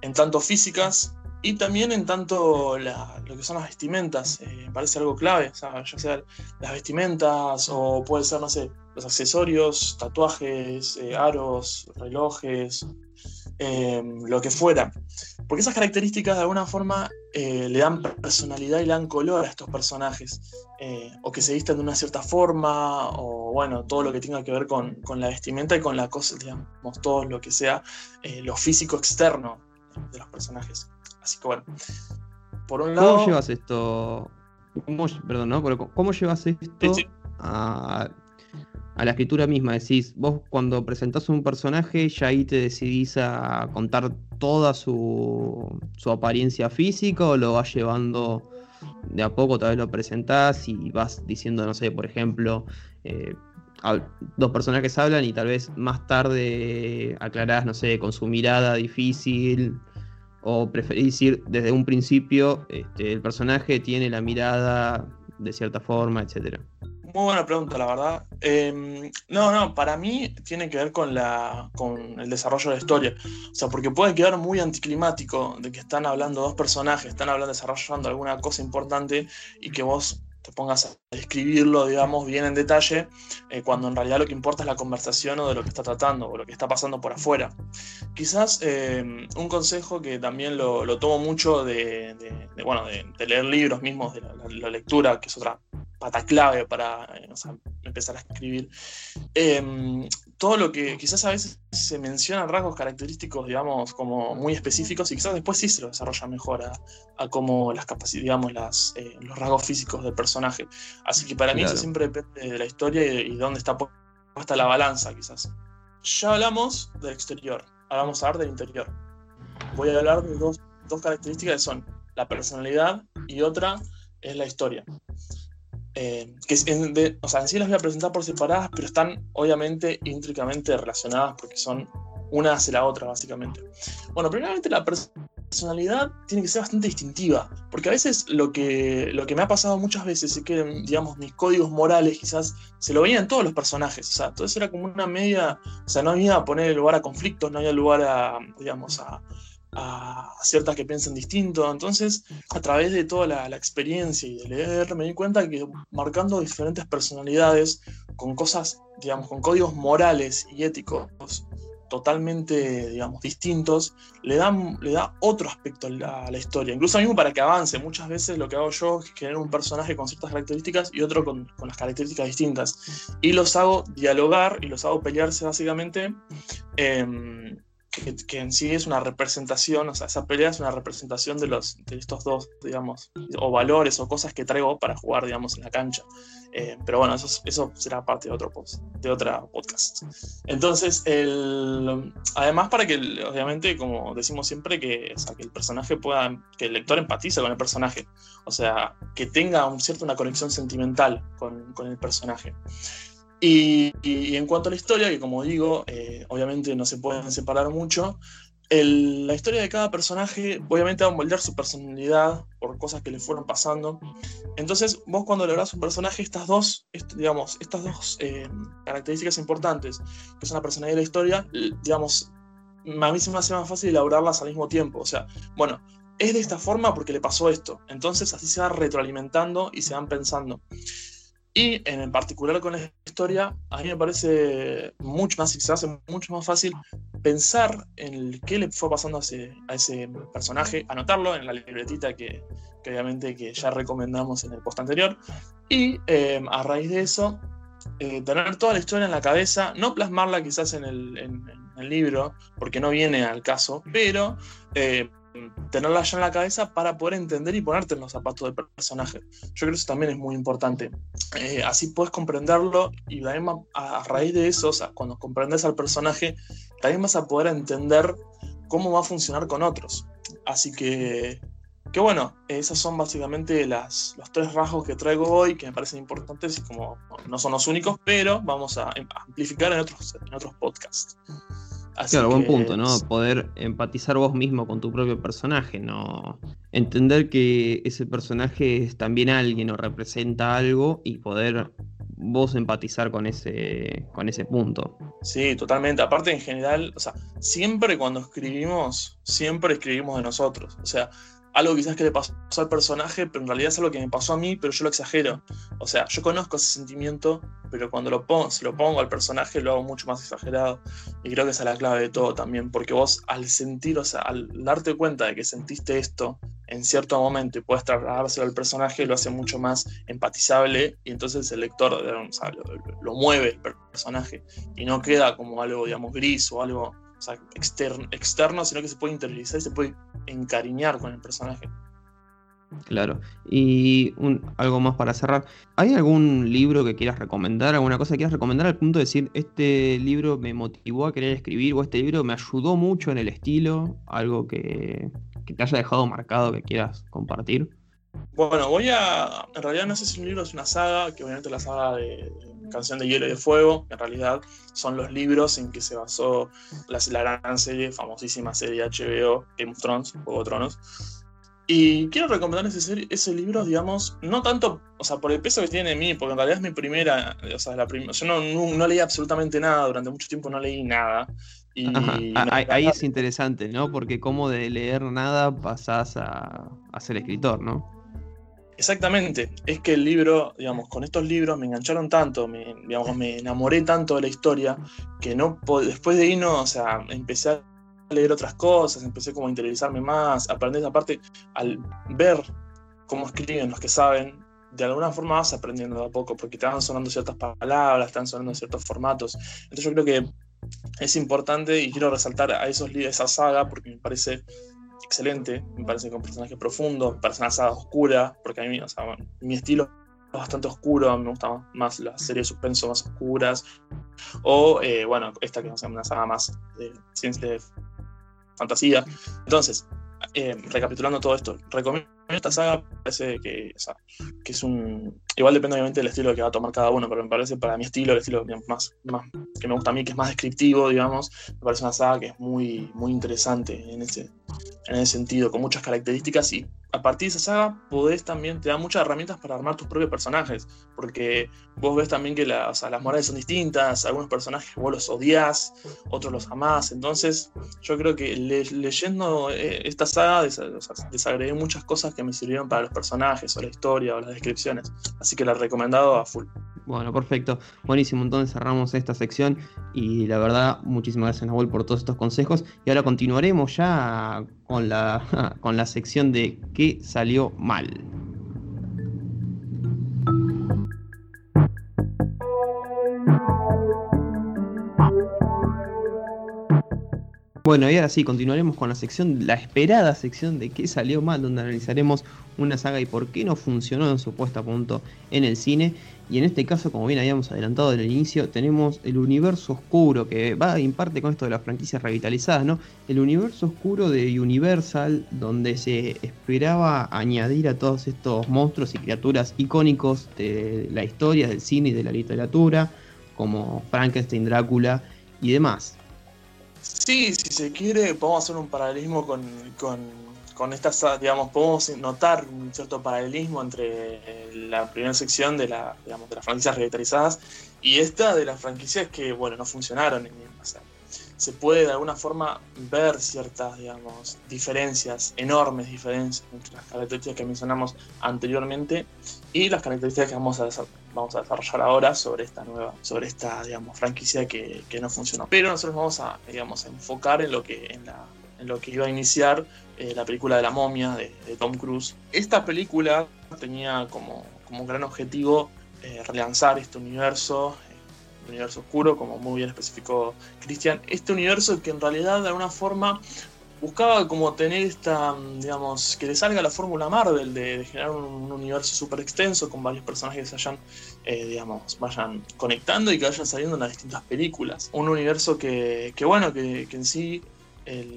en tanto físicas y también en tanto lo que son las vestimentas, eh, parece algo clave, sea, ya sea las vestimentas o puede ser, no sé, los accesorios, tatuajes, eh, aros, relojes, em, lo que fuera. Porque esas características de alguna forma eh, le dan personalidad y le dan color a estos personajes. Eh, o que se vistan de una cierta forma, o bueno, todo lo que tenga que ver con, la vestimenta y con la cosa, digamos, todo lo que sea lo físico externo de los personajes. Así que bueno, por un lado... ¿Cómo llevas esto? perdón, ¿no? ¿cómo llevas esto a a la escritura misma. Decís, vos cuando presentás un personaje, ya ahí te decidís a contar toda su, su apariencia física o lo vas llevando de a poco, tal vez lo presentás y vas diciendo, no sé, por ejemplo, eh, dos personajes hablan y tal vez más tarde aclarás, no sé, con su mirada difícil. O preferís ir desde un principio, este, el personaje tiene la mirada de cierta forma, etcétera. Muy buena pregunta, la verdad. Em, no, no, para mí tiene que ver con, la, con el desarrollo de la historia. O sea, porque puede quedar muy anticlimático de que están hablando dos personajes, están hablando, desarrollando alguna cosa importante y que vos te pongas a describirlo, digamos, bien en detalle, eh, cuando en realidad lo que importa es la conversación o de lo que está tratando o lo que está pasando por afuera. Quizás em, un consejo que también lo, tomo mucho de, bueno, de, leer libros mismos, de la, lectura, que es otra pata clave para eh, empezar a escribir. Todo lo que quizás a veces se mencionan rasgos característicos, digamos, como muy específicos y quizás después sí se lo desarrolla mejor a, a cómo las capacidades, digamos, las, eh, los rasgos físicos del personaje. Así que para mí eso siempre depende de la historia y, dónde está puesta la balanza, quizás. Ya hablamos del exterior, ahora vamos a hablar del interior. Voy a hablar de dos, dos características que son la personalidad y otra es la historia. Eh, que en, o sea, en sí las voy a presentar por separadas, pero están obviamente intricamente relacionadas porque son una hacia la otra, básicamente. Bueno, primeramente la personalidad tiene que ser bastante distintiva, porque a veces lo que, lo que me ha pasado muchas veces es que, digamos, mis códigos morales quizás se lo veían todos los personajes, o sea, entonces era como una media, o sea, no había poner lugar a conflictos, no había lugar a, digamos, a, ciertas que piensan distinto. Entonces, a través de toda la, la, experiencia y de leer, me di cuenta que marcando diferentes personalidades con cosas, digamos, con códigos morales y éticos totalmente, digamos, distintos, le, dan, le da otro aspecto a la, historia. Incluso mismo para que avance, muchas veces lo que hago yo es generar un personaje con ciertas características y otro con, las características distintas. Y los hago dialogar y los hago pelearse básicamente. Em, que, en sí es una representación, o sea, esa pelea es una representación de, los, de estos dos, digamos, o valores o cosas que traigo para jugar, digamos, en la cancha. Eh, pero bueno, eso, eso será parte de otro post, de otra podcast. Entonces, el, además para que, obviamente, como decimos siempre, que, que el personaje pueda, que el lector empatice con el personaje, o sea, que tenga un cierto una conexión sentimental con, con el personaje. Y, en cuanto a la historia, que como digo, eh, obviamente no se pueden separar mucho, la historia de cada personaje obviamente va a moldear su personalidad por cosas que le fueron pasando. Entonces, vos cuando lográs un personaje, estas dos, digamos, estas dos eh, características importantes, que son la personalidad y la historia, digamos, a mí se me hace más fácil elaborarlas al mismo tiempo. O sea, bueno, es de esta forma porque le pasó esto. Entonces así se va retroalimentando y se van pensando. Y en particular con la historia, a mí me parece mucho más, se mucho más fácil pensar en qué le fue pasando a ese, a ese personaje, anotarlo en la libretita que, obviamente que ya recomendamos en el post anterior, y eh, a raíz de eso, eh, tener toda la historia en la cabeza, no plasmarla quizás en el, en el libro, porque no viene al caso, pero eh, tenerla ya en la cabeza para poder entender y ponerte en los zapatos del personaje. Yo creo que eso también es muy importante. Eh, así puedes comprenderlo y también a, raíz de eso, o sea, cuando comprendes al personaje, también vas a poder entender cómo va a funcionar con otros. Así que, que bueno, esos son básicamente las, los tres rasgos que traigo hoy que me parecen importantes y como no son los únicos, pero vamos a amplificar en otros, en otros podcasts claro, buen punto, ¿no? Poder empatizar vos mismo con tu propio personaje, ¿no? Entender que ese personaje es también alguien o representa algo y poder vos empatizar con ese, con ese punto. Sí, totalmente. Aparte, en general, o sea, siempre cuando escribimos, siempre escribimos de nosotros. O sea, algo quizás que le pasó al personaje, pero en realidad es algo que me pasó a mí, pero yo lo exagero. O sea, yo conozco ese sentimiento, pero cuando lo pongo, se lo pongo al personaje lo hago mucho más exagerado. Y creo que esa es la clave de todo también, porque vos al sentir, o sea, al darte cuenta de que sentiste esto en cierto momento y puedes trasladárselo al personaje, lo hace mucho más empatizable y entonces el lector o sea, lo, lo mueve el personaje y no queda como algo, digamos, gris o algo externo, externo, sino que se puede interiorizar y se puede encariñar con el personaje. Claro. Y algo más para cerrar. ¿Hay algún libro que quieras recomendar? ¿Alguna cosa que quieras recomendar al punto de decir, este libro me motivó a querer escribir o este libro me ayudó mucho en el estilo? Algo que, que te haya dejado marcado que quieras compartir. Bueno, voy a. En realidad no sé si un libro es una saga, que obviamente la saga de, Canción de Hielo y de Fuego, en realidad son los libros en que se basó la, gran serie, famosísima serie HBO, Game of Thrones, Juego de Tronos. Y quiero recomendar ese, ese libro, digamos, no tanto, o sea, por el peso que tiene en mí, porque en realidad es mi primera, o sea, la yo no, no, leí absolutamente nada, durante mucho tiempo no leí nada. Y ahí, es interesante, ¿no? Porque como de leer nada pasás a, a ser escritor, ¿no? Exactamente, es que el libro, digamos, con estos libros me engancharon tanto, me, digamos, me enamoré tanto de la historia, que no después de irnos, o sea, empecé a leer otras cosas, empecé como a interiorizarme más, aprender aparte, al ver cómo escriben los que saben, de alguna forma vas aprendiendo de a poco, porque te van sonando ciertas palabras, te van sonando ciertos formatos. Entonces yo creo que es importante y quiero resaltar a esos libros, esa saga, porque me parece excelente, me parece que un personaje profundo, personaje oscura, porque a mí, o sea, mi estilo es bastante oscuro, me gusta más las series de suspenso más oscuras, o, eh, bueno, esta que es una saga más de ciencia de fantasía. Entonces, eh, recapitulando todo esto, recomiendo esta saga, parece que, que es un... Igual depende obviamente del estilo que va a tomar cada uno, pero me parece para mi estilo, el estilo más, más, que me gusta a mí, que es más descriptivo, digamos, me parece una saga que es muy, muy interesante en ese, en ese sentido, con muchas características y a partir de esa saga podés también, te da muchas herramientas para armar tus propios personajes, porque vos ves también que las morales son distintas, algunos personajes vos los odias, otros los amás, entonces yo creo que leyendo eh, esta saga desagregué muchas cosas que me sirvieron para los personajes o la historia o las descripciones, así que la he recomendado a full. Bueno, perfecto. Buenísimo. Entonces cerramos esta sección y la verdad, muchísimas gracias Nahuel por todos estos consejos. Y ahora continuaremos ya con la, con la sección de qué salió mal. Bueno, y ahora sí, continuaremos con la sección, la esperada sección de qué salió mal, donde analizaremos una saga y por qué no funcionó en su puesta a punto en el cine. Y en este caso, como bien habíamos adelantado en el inicio, tenemos el universo oscuro, que va en parte con esto de las franquicias revitalizadas, ¿no? El universo oscuro de Universal, donde se esperaba añadir a todos estos monstruos y criaturas icónicos de la historia, del cine y de la literatura, como Frankenstein, Drácula y demás. Sí, si se quiere, podemos hacer un paralelismo con con estas, digamos, podemos notar un cierto paralelismo entre la primera sección de, la, digamos, de las franquicias revitalizadas y esta de las franquicias que, bueno, no funcionaron. se puede de alguna forma ver ciertas, digamos, diferencias, enormes diferencias entre las características que mencionamos anteriormente y las características que vamos a, vamos a desarrollar ahora sobre esta nueva, sobre esta, digamos, franquicia que, que no funcionó. Pero nosotros vamos a, digamos, enfocar en lo que, en la lo que iba a iniciar eh, la película de la momia de, Tom Cruise. Esta película tenía como, como gran objetivo eh, relanzar este universo, eh, universo oscuro, como muy bien especificó Christian, este universo que en realidad de alguna forma buscaba como tener esta, digamos, que le salga la fórmula Marvel de, generar un, universo súper extenso con varios personajes que se vayan, digamos, vayan conectando y que vayan saliendo en las distintas películas. Un universo que, que bueno, que, que en sí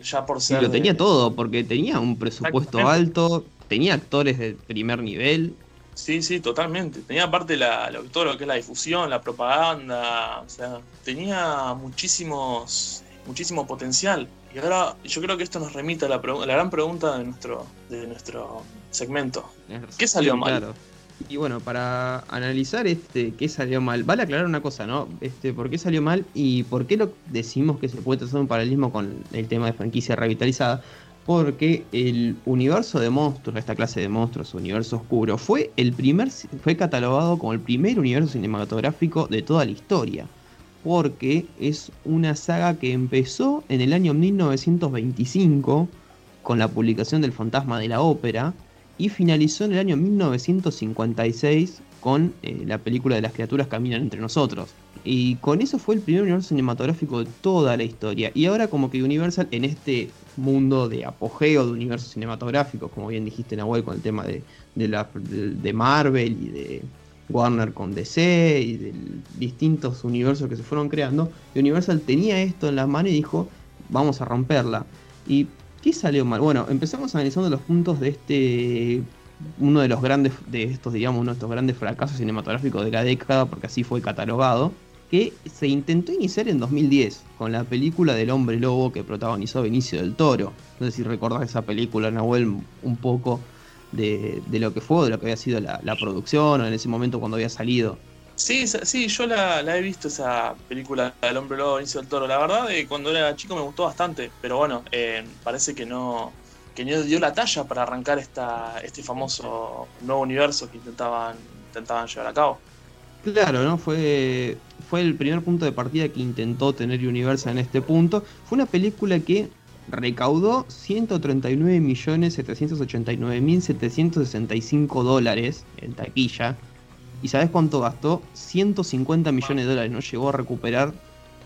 ya por ser. lo tenía todo, porque tenía un presupuesto alto, tenía actores de primer nivel. Sí, sí, totalmente. Tenía aparte la, todo lo que es la difusión, la propaganda, o sea, tenía muchísimos, muchísimo potencial. Y ahora yo creo que esto nos remite a la, la gran pregunta de nuestro, de nuestro segmento. ¿Qué salió mal? Y bueno, para analizar este qué salió mal, vale aclarar una cosa, ¿no? Este, ¿Por qué salió mal y por qué lo decimos que se puede trazar un paralelismo con el tema de franquicia revitalizada? Porque el universo de monstruos, esta clase de monstruos, universo oscuro, fue el primer, fue catalogado como el primer universo cinematográfico de toda la historia. Porque es una saga que empezó en el año 1925 con la publicación del Fantasma de la Ópera y finalizó en el año 1956 con eh, la película de las criaturas caminan entre nosotros. Y con eso fue el primer universo cinematográfico de toda la historia. Y ahora como que Universal en este mundo de apogeo de universos cinematográficos, como bien dijiste Nahuel con el tema de, de, Marvel y de Warner con DC y de distintos universos que se fueron creando, Universal tenía esto en la mano y dijo, vamos a romperla. Y ¿Qué salió mal? Bueno, empezamos analizando los puntos de este. Uno de los grandes, de estos, digamos, uno de estos grandes fracasos cinematográficos de la década, porque así fue catalogado, que se intentó iniciar en 2010 con la película del hombre lobo que protagonizó Benicio del Toro. No sé si recordás esa película, Nahuel, un poco de, lo que fue, de lo que había sido la, la producción, o en ese momento cuando había salido. Sí, sí, yo la, he visto esa película del hombre lobo Inicio del Toro. La verdad, de cuando era chico me gustó bastante, pero bueno, eh, parece que no, que no dio la talla para arrancar esta, este famoso nuevo universo que intentaban, intentaban llevar a cabo. Claro, ¿no? Fue, fue el primer punto de partida que intentó tener Universal en este punto. Fue una película que recaudó 139.789.765 dólares en taquilla, ¿Y sabes cuánto gastó? 150 millones de dólares. No llegó a recuperar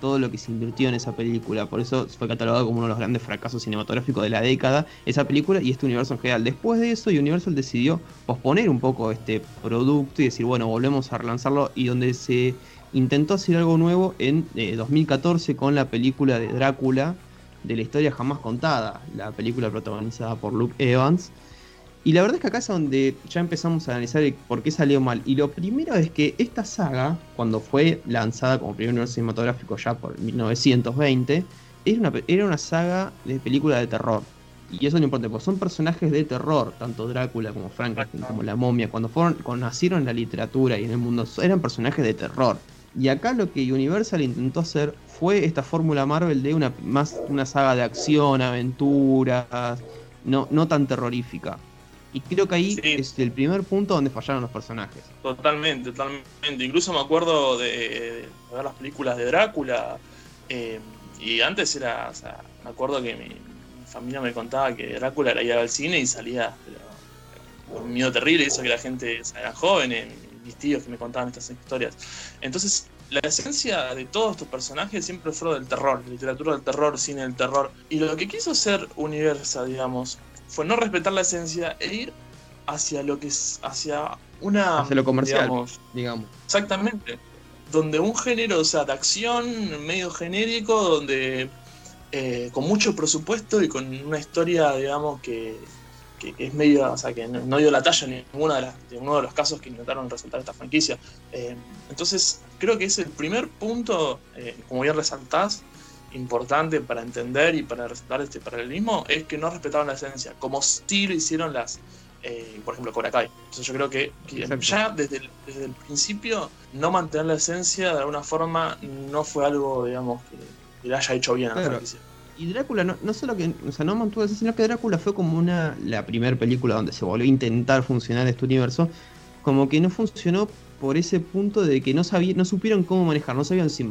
todo lo que se invirtió en esa película. Por eso fue catalogado como uno de los grandes fracasos cinematográficos de la década, esa película y este universo en general. Después de eso, Universal decidió posponer un poco este producto y decir, bueno, volvemos a relanzarlo. Y donde se intentó hacer algo nuevo en 2014 eh, con la película de Drácula de la historia jamás contada, la película protagonizada por Luke Evans y la verdad es que acá es donde ya empezamos a analizar por qué salió mal. Y lo primero es que esta saga, cuando fue lanzada como primer universo cinematográfico ya por 1920, era una, era una saga de película de terror. Y eso no importa, porque son personajes de terror, tanto Drácula como Frankenstein, como la momia. Cuando, fueron, cuando nacieron en la literatura y en el mundo, eran personajes de terror. Y acá lo que Universal intentó hacer fue esta fórmula Marvel de una más una saga de acción, aventuras, no, no tan terrorífica. Y creo que ahí es el primer punto donde fallaron los personajes. Totalmente, totalmente. Incluso me acuerdo de, ver las películas de Drácula. Eh, y antes era, o sea, me acuerdo que mi, familia me contaba que Drácula era ir al cine y salía un miedo terrible, hizo que la gente era joven, mis tíos que me contaban estas historias. Entonces, la esencia de todos estos personajes siempre fue del terror, literatura del terror, cine del terror. Y lo que quiso ser Universal, digamos, fue no respetar la esencia e ir hacia lo que es, hacia una... Hacia lo comercial, digamos. Exactamente. Donde un género, o sea, de acción medio genérico, donde eh, con mucho presupuesto y con una historia, digamos, que, es medio, o sea, que no, dio la talla en ninguno de, de uno de los casos que intentaron resaltar esta franquicia. Eh, entonces, creo que es el primer punto, eh, como bien resaltás, importante para entender y para resaltar este paralelismo, es que no respetaban la esencia, como sí lo hicieron las, por ejemplo, Cobra Kai. Entonces yo creo que, ya desde el, desde el, principio no mantener la esencia de alguna forma no fue algo, digamos, que y la haya hecho bien a la franquicia. Y Drácula no, no solo que o sea, no mantuvo eso, sino que Drácula fue como una la primera película donde se volvió a intentar funcionar este universo, como que no funcionó por ese punto de que no sabían, no supieron cómo manejar, no sabían si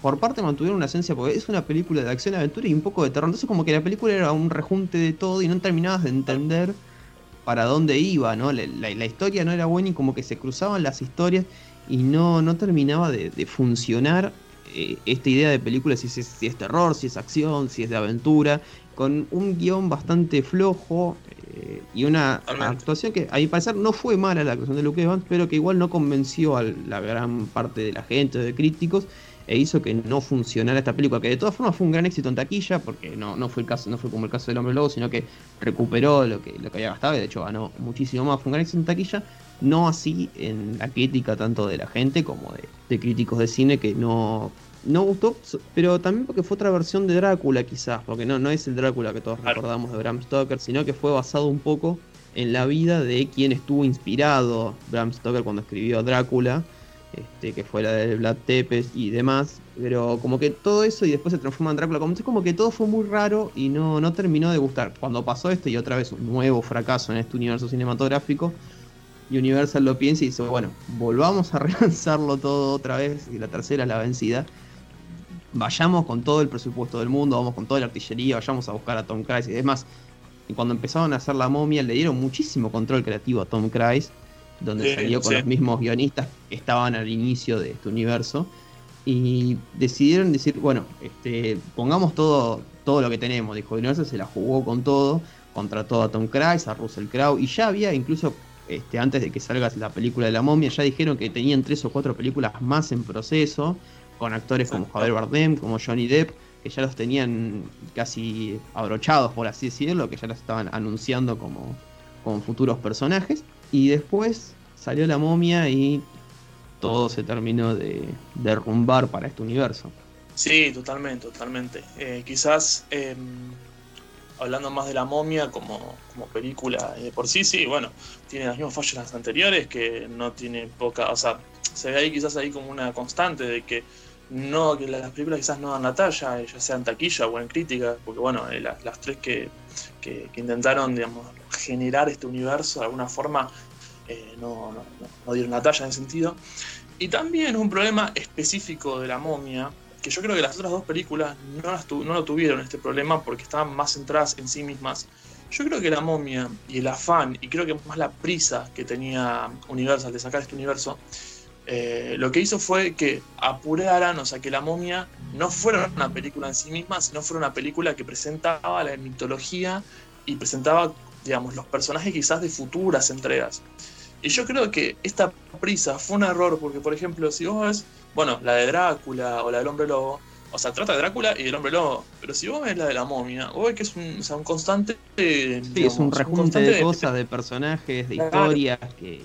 por parte mantuvieron una esencia, porque es una película de acción, aventura y un poco de terror. Entonces como que la película era un rejunte de todo y no terminabas de entender para dónde iba, ¿no? La, historia no era buena y como que se cruzaban las historias y no, no terminaba de funcionar eh, esta idea de película, si es, si es, terror, si es acción, si es de aventura, con un guion bastante flojo eh, y una actuación que a mi parecer no fue mala la actuación de Luke Evans, pero que igual no convenció a la gran parte de la gente, de críticos, e hizo que no funcionara esta película, que de todas formas fue un gran éxito en taquilla, porque no, no fue el caso, no fue como el caso del hombre lobo, sino que recuperó lo que, lo que había gastado, y de hecho ganó muchísimo más, fue un gran éxito en taquilla, no así en la crítica tanto de la gente como de, críticos de cine que no, no gustó, pero también porque fue otra versión de Drácula quizás, porque no, no es el Drácula que todos recordamos de Bram Stoker, sino que fue basado un poco en la vida de quien estuvo inspirado Bram Stoker cuando escribió Drácula, este, que fue la de Vlad Tepes y demás, pero como que todo eso y después se transforma en Drácula, como, como que todo fue muy raro y no, no terminó de gustar. Cuando pasó esto y otra vez un nuevo fracaso en este universo cinematográfico, Universal lo piensa y dice, bueno, volvamos a relanzarlo todo otra vez y la tercera es la vencida. Vayamos con todo el presupuesto del mundo, vamos con toda la artillería, vayamos a buscar a Tom Cruise y demás. Y cuando empezaron a hacer la momia le dieron muchísimo control creativo a Tom Cruise, donde salió con los mismos guionistas que estaban al inicio de este universo. Y decidieron decir, bueno, este, pongamos todo, todo lo que tenemos. Dijo Universal se la jugó con todo, contrató a Tom Cruise, a Russell Crowe, y ya había incluso este, antes de que salga la película de la momia, ya dijeron que tenían tres o cuatro películas más en proceso, con actores como Javier Bardem, como Johnny Depp, que ya los tenían casi abrochados, por así decirlo, que ya los estaban anunciando como, como futuros personajes. Y después salió la momia y todo se terminó de derrumbar para este universo. Sí, totalmente, totalmente. Eh, quizás em, hablando más de la momia como, como película de por sí, sí, bueno, tiene los mismos fallos las anteriores, que no tiene poca, o sea, se ve ahí quizás ahí como una constante de que no, que las películas quizás no dan la talla, ya sea en taquilla o en crítica, porque bueno, eh, las, tres que, que, intentaron, generar este universo de alguna forma eh, no, no, no dieron la talla en ese sentido. Y también un problema específico de la momia, que yo creo que las otras dos películas no, no lo tuvieron este problema porque estaban más centradas en sí mismas. Yo creo que la momia y el afán, y creo que más la prisa que tenía Universal de sacar este universo, eh, lo que hizo fue que apuraran, o sea, que la momia no fuera una película en sí misma, sino fuera una película que presentaba la mitología y presentaba, digamos, los personajes quizás de futuras entregas. Y yo creo que esta prisa fue un error, porque por ejemplo, si vos ves bueno, la de Drácula o la del hombre lobo, o sea, trata de Drácula y del hombre lobo, pero si vos ves la de la momia, vos ves que es un, o sea, un constante... sí, es un rejunte de cosas, de personajes, de historias que,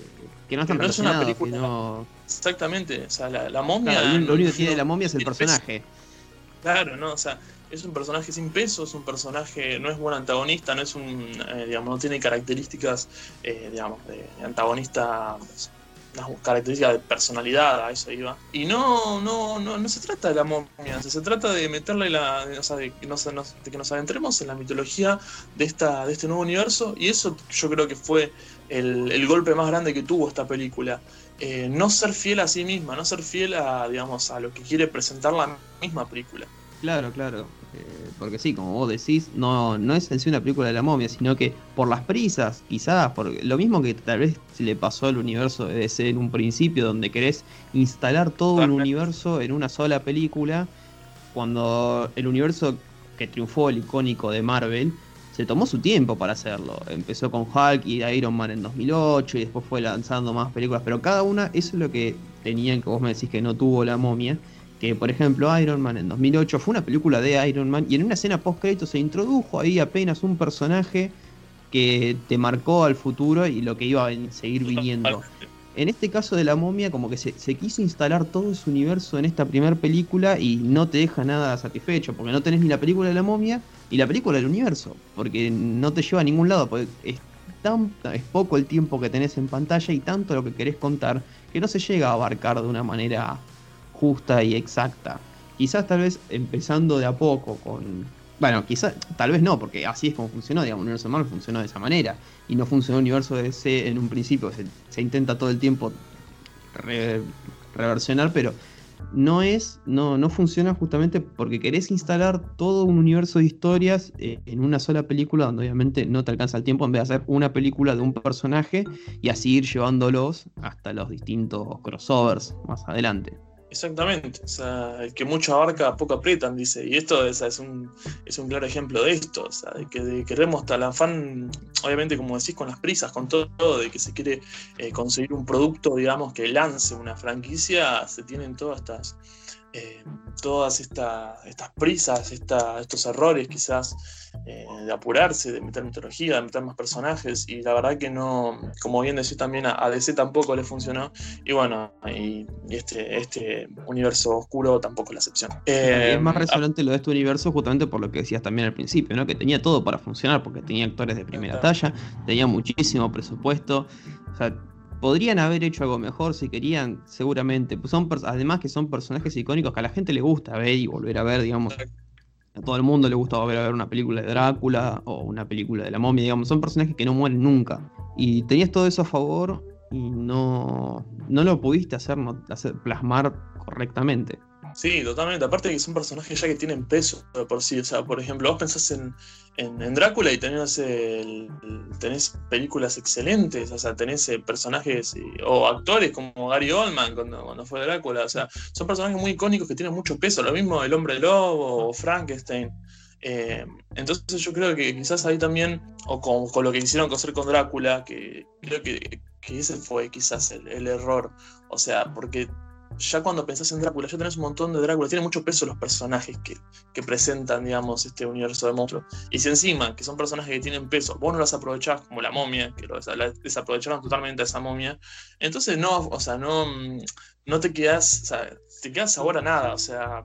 que no están no es una película, Exactamente, o sea, la, momia... lo único que tiene la momia es el personaje. Claro, no, o sea, es un personaje sin peso, es un personaje, no es buen antagonista, no es un, eh, digamos, no tiene características, eh, digamos, de antagonista, unas características de personalidad, a eso iba. Y no, no, no, no se trata de la momia, se trata de meterle la, o sea, de que, nos, de adentremos en la mitología de, esta, de este nuevo universo, y eso yo creo que fue el, el golpe más grande que tuvo esta película. Eh, no ser fiel a sí misma, no ser fiel a, digamos, a lo que quiere presentar la misma película. Claro, claro. Eh, porque sí, como vos decís, no, no es en sí una película de la momia, sino que por las prisas, quizás, por lo mismo que tal vez se le pasó al universo de DC en un principio, donde querés instalar todo un universo en una sola película, cuando el universo que triunfó, el icónico de Marvel, se tomó su tiempo para hacerlo. Empezó con Hulk y Iron Man en 2008 y después fue lanzando más películas, pero cada una, eso es lo que tenían, que vos me decís que no tuvo la momia que por ejemplo Iron Man en 2008 fue una película de Iron Man y en una escena post crédito se introdujo ahí apenas un personaje que te marcó al futuro y lo que iba a seguir viniendo. En este caso de la momia, como que se, quiso instalar todo ese universo en esta primera película y no te deja nada satisfecho, porque no tenés ni la película de la momia ni la película del universo, porque no te lleva a ningún lado, porque es, tan, es poco el tiempo que tenés en pantalla y tanto lo que querés contar que no se llega a abarcar de una manera justa y exacta. Quizás tal vez empezando de a poco con... Bueno, quizás, tal vez no, porque así es como funcionó, digamos, el universo Marvel funcionó de esa manera. Y no funcionó el universo DC en un principio, se, intenta todo el tiempo reversionar, pero no es, no, no funciona justamente porque querés instalar todo un universo de historias eh, en una sola película donde obviamente no te alcanza el tiempo en vez de hacer una película de un personaje y así ir llevándolos hasta los distintos crossovers más adelante. Exactamente, o sea, que mucho abarca, poco aprietan, dice, y esto es, un, es un claro ejemplo de esto, o sea, de que queremos tal afán, obviamente como decís, con las prisas, con todo, de que se quiere eh, conseguir un producto, digamos, que lance una franquicia, se tienen todas estas eh, todas estas prisas, estos errores quizás eh, de apurarse, de meter mitología, de meter más personajes, y la verdad que no, como bien decía también, a DC tampoco le funcionó, y bueno, y, este, este universo oscuro tampoco es la excepción. es eh, más resonante lo de este universo justamente por lo que decías también al principio, ¿no? que tenía todo para funcionar, porque tenía actores de primera talla, tenía muchísimo presupuesto, o sea, Podrían haber hecho algo mejor si querían, seguramente. Son además que son personajes icónicos que a la gente le gusta ver y volver a ver, digamos. A todo el mundo le gusta volver a ver una película de Drácula o una película de la momia, digamos. Son personajes que no mueren nunca. Y tenías todo eso a favor y no, no lo pudiste hacer, hacer plasmar correctamente. Sí, totalmente. Aparte que son personajes ya que tienen peso por sí. O sea, por ejemplo, vos pensás en, en, Drácula y tenés, tenés películas excelentes. O sea, tenés eh, personajes o actores como Gary Oldman cuando, cuando fue Drácula. O sea, son personajes muy icónicos que tienen mucho peso. Lo mismo el hombre lobo o Frankenstein. Eh, entonces yo creo que quizás ahí también, o con, con lo que quisieron hacer con Drácula, que creo que, que ese fue quizás el, el error. O sea, porque ya cuando pensás en Drácula, ya tenés un montón de Drácula, tiene mucho peso los personajes que, presentan, digamos, este universo de monstruos. Y si encima, que son personajes que tienen peso, vos no los aprovechás como la momia, que lo desaprovecharon totalmente a esa momia, entonces no, o sea, no, no te quedas, o sea, te quedas ahora nada, o sea,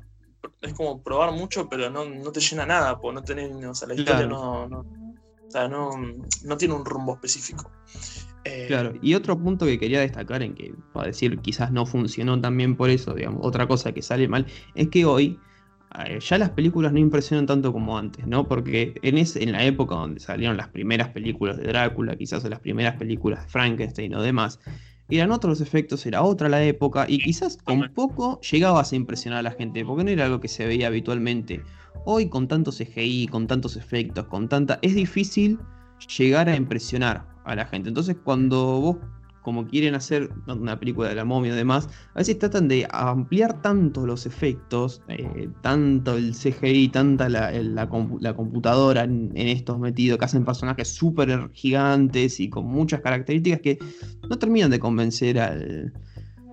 es como probar mucho, pero no, no te llena nada, porque no tenés, o sea, la historia no, no, o sea, no, no tiene un rumbo específico. Eh, claro, y otro punto que quería destacar en que, para decir, quizás no funcionó también por eso, digamos, otra cosa que sale mal, es que hoy eh, ya las películas no impresionan tanto como antes, ¿no? Porque en, en la época donde salieron las primeras películas de Drácula, quizás las primeras películas de Frankenstein o demás, eran otros efectos, era otra la época, y quizás con poco llegabas a impresionar a la gente, porque no era algo que se veía habitualmente. Hoy con tantos CGI, con tantos efectos, con tanta... es difícil llegar a impresionar a la gente. Entonces, cuando vos, como quieren hacer una película de la momia y demás, a veces tratan de ampliar tanto los efectos, eh, tanto el CGI, tanta la, la, computadora en, estos metidos, que hacen personajes súper gigantes y con muchas características que no terminan de convencer al,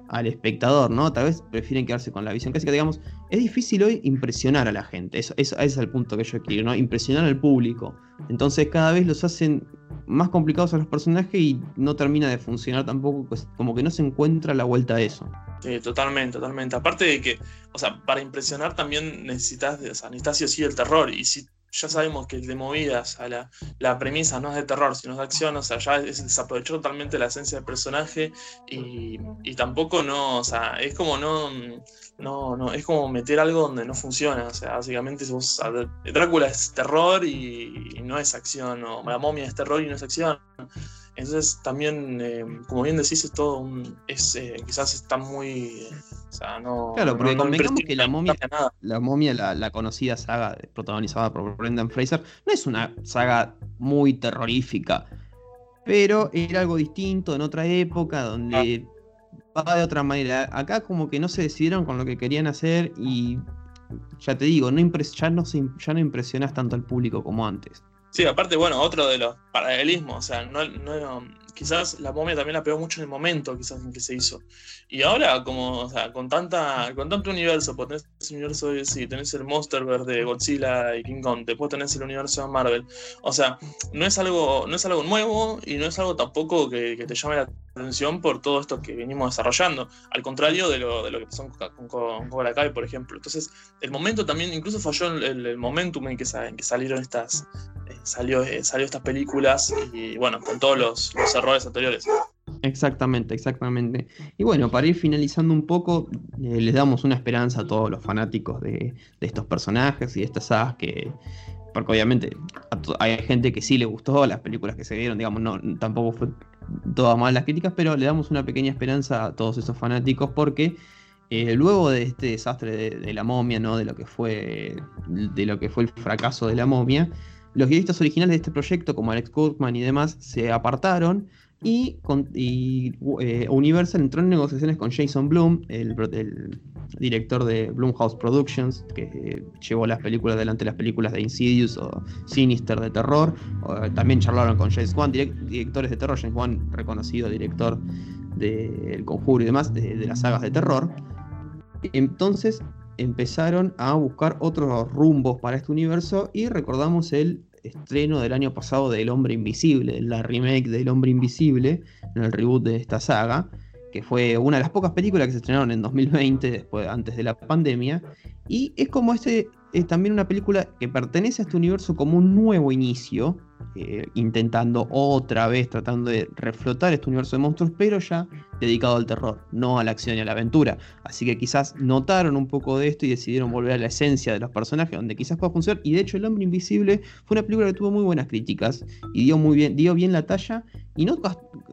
al espectador, ¿no? Tal vez prefieren quedarse con la visión clásica, digamos, es difícil hoy impresionar a la gente, eso, ese es el punto que yo quiero, ¿no? Impresionar al público. Entonces cada vez los hacen más complicados a los personajes y no termina de funcionar tampoco, pues, como que no se encuentra la vuelta a eso. Sí, totalmente, totalmente. Aparte de que, o sea, para impresionar también necesitas, o sea, necesitas sí sí el terror. Y si ya sabemos que de movidas, a la, la, premisa no es de terror, sino de acción, o sea, ya es, desaprovechó totalmente la esencia del personaje y, y, tampoco no, o sea, es como no, no, no, es como meter algo donde no funciona, o sea, básicamente vos, Drácula es terror y, no es acción, o la momia es terror y no es acción. Entonces también, eh, como bien decís, es todo un. Es, eh, quizás está muy. o sea, no. Claro, porque convengamos que la momia, la, momia la, conocida saga protagonizada por Brendan Fraser, no es una saga muy terrorífica. Pero era algo distinto en otra época donde ah. va de otra manera. Acá como que no se decidieron con lo que querían hacer y ya te digo, no ya, no ya no impresionas tanto al público como antes. Sí, aparte, bueno, otro de los paralelismos, o sea, no, no, quizás la momia también la pegó mucho en el momento quizás en que se hizo. Y ahora, como, o sea, con tanta, con tanto universo, pues el universo de tenés el Monsterverse de Godzilla y King Kong, después tenés el universo de Marvel. O sea, no es algo, no es algo nuevo y no es algo tampoco que, te llame la atención por todo esto que venimos desarrollando. Al contrario de lo, de lo que pasó con, con, Cobra Kai, por ejemplo. Entonces, el momento también, incluso falló el, momentum en que, en que salieron estas, eh, salió, eh, salió estas películas y bueno, con todos los, los errores anteriores. Exactamente, exactamente. Y bueno, para ir finalizando un poco, eh, les damos una esperanza a todos los fanáticos de, estos personajes y de estas sagas que, porque obviamente hay gente que sí le gustó las películas que se vieron, digamos, no, tampoco fue todas mal las críticas, pero le damos una pequeña esperanza a todos esos fanáticos porque eh, luego de este desastre de, de, la momia, ¿no? De lo que fue, de lo que fue el fracaso de la momia, los guionistas originales de este proyecto, como Alex Kurtzman y demás, se apartaron y, eh, Universal entró en negociaciones con Jason Blum, el, director de Blumhouse Productions, que llevó las películas delante las películas de Insidious o Sinister de terror. también charlaron con James Wan, directores de terror. James Wan, reconocido director de El Conjuro y demás, de, de las sagas de terror. Entonces empezaron a buscar otros rumbos para este universo y recordamos el estreno del año pasado de El Hombre Invisible, la remake del Hombre Invisible, en el reboot de esta saga, que fue una de las pocas películas que se estrenaron en 2020, después, antes de la pandemia, y es como este, es también una película que pertenece a este universo como un nuevo inicio, eh, intentando otra vez, tratando de reflotar este universo de monstruos, pero ya dedicado al terror, no a la acción y a la aventura. Así que quizás notaron un poco de esto y decidieron volver a la esencia de los personajes, donde quizás pueda funcionar. Y de hecho, El Hombre Invisible fue una película que tuvo muy buenas críticas y dio muy bien, dio bien la talla y, no,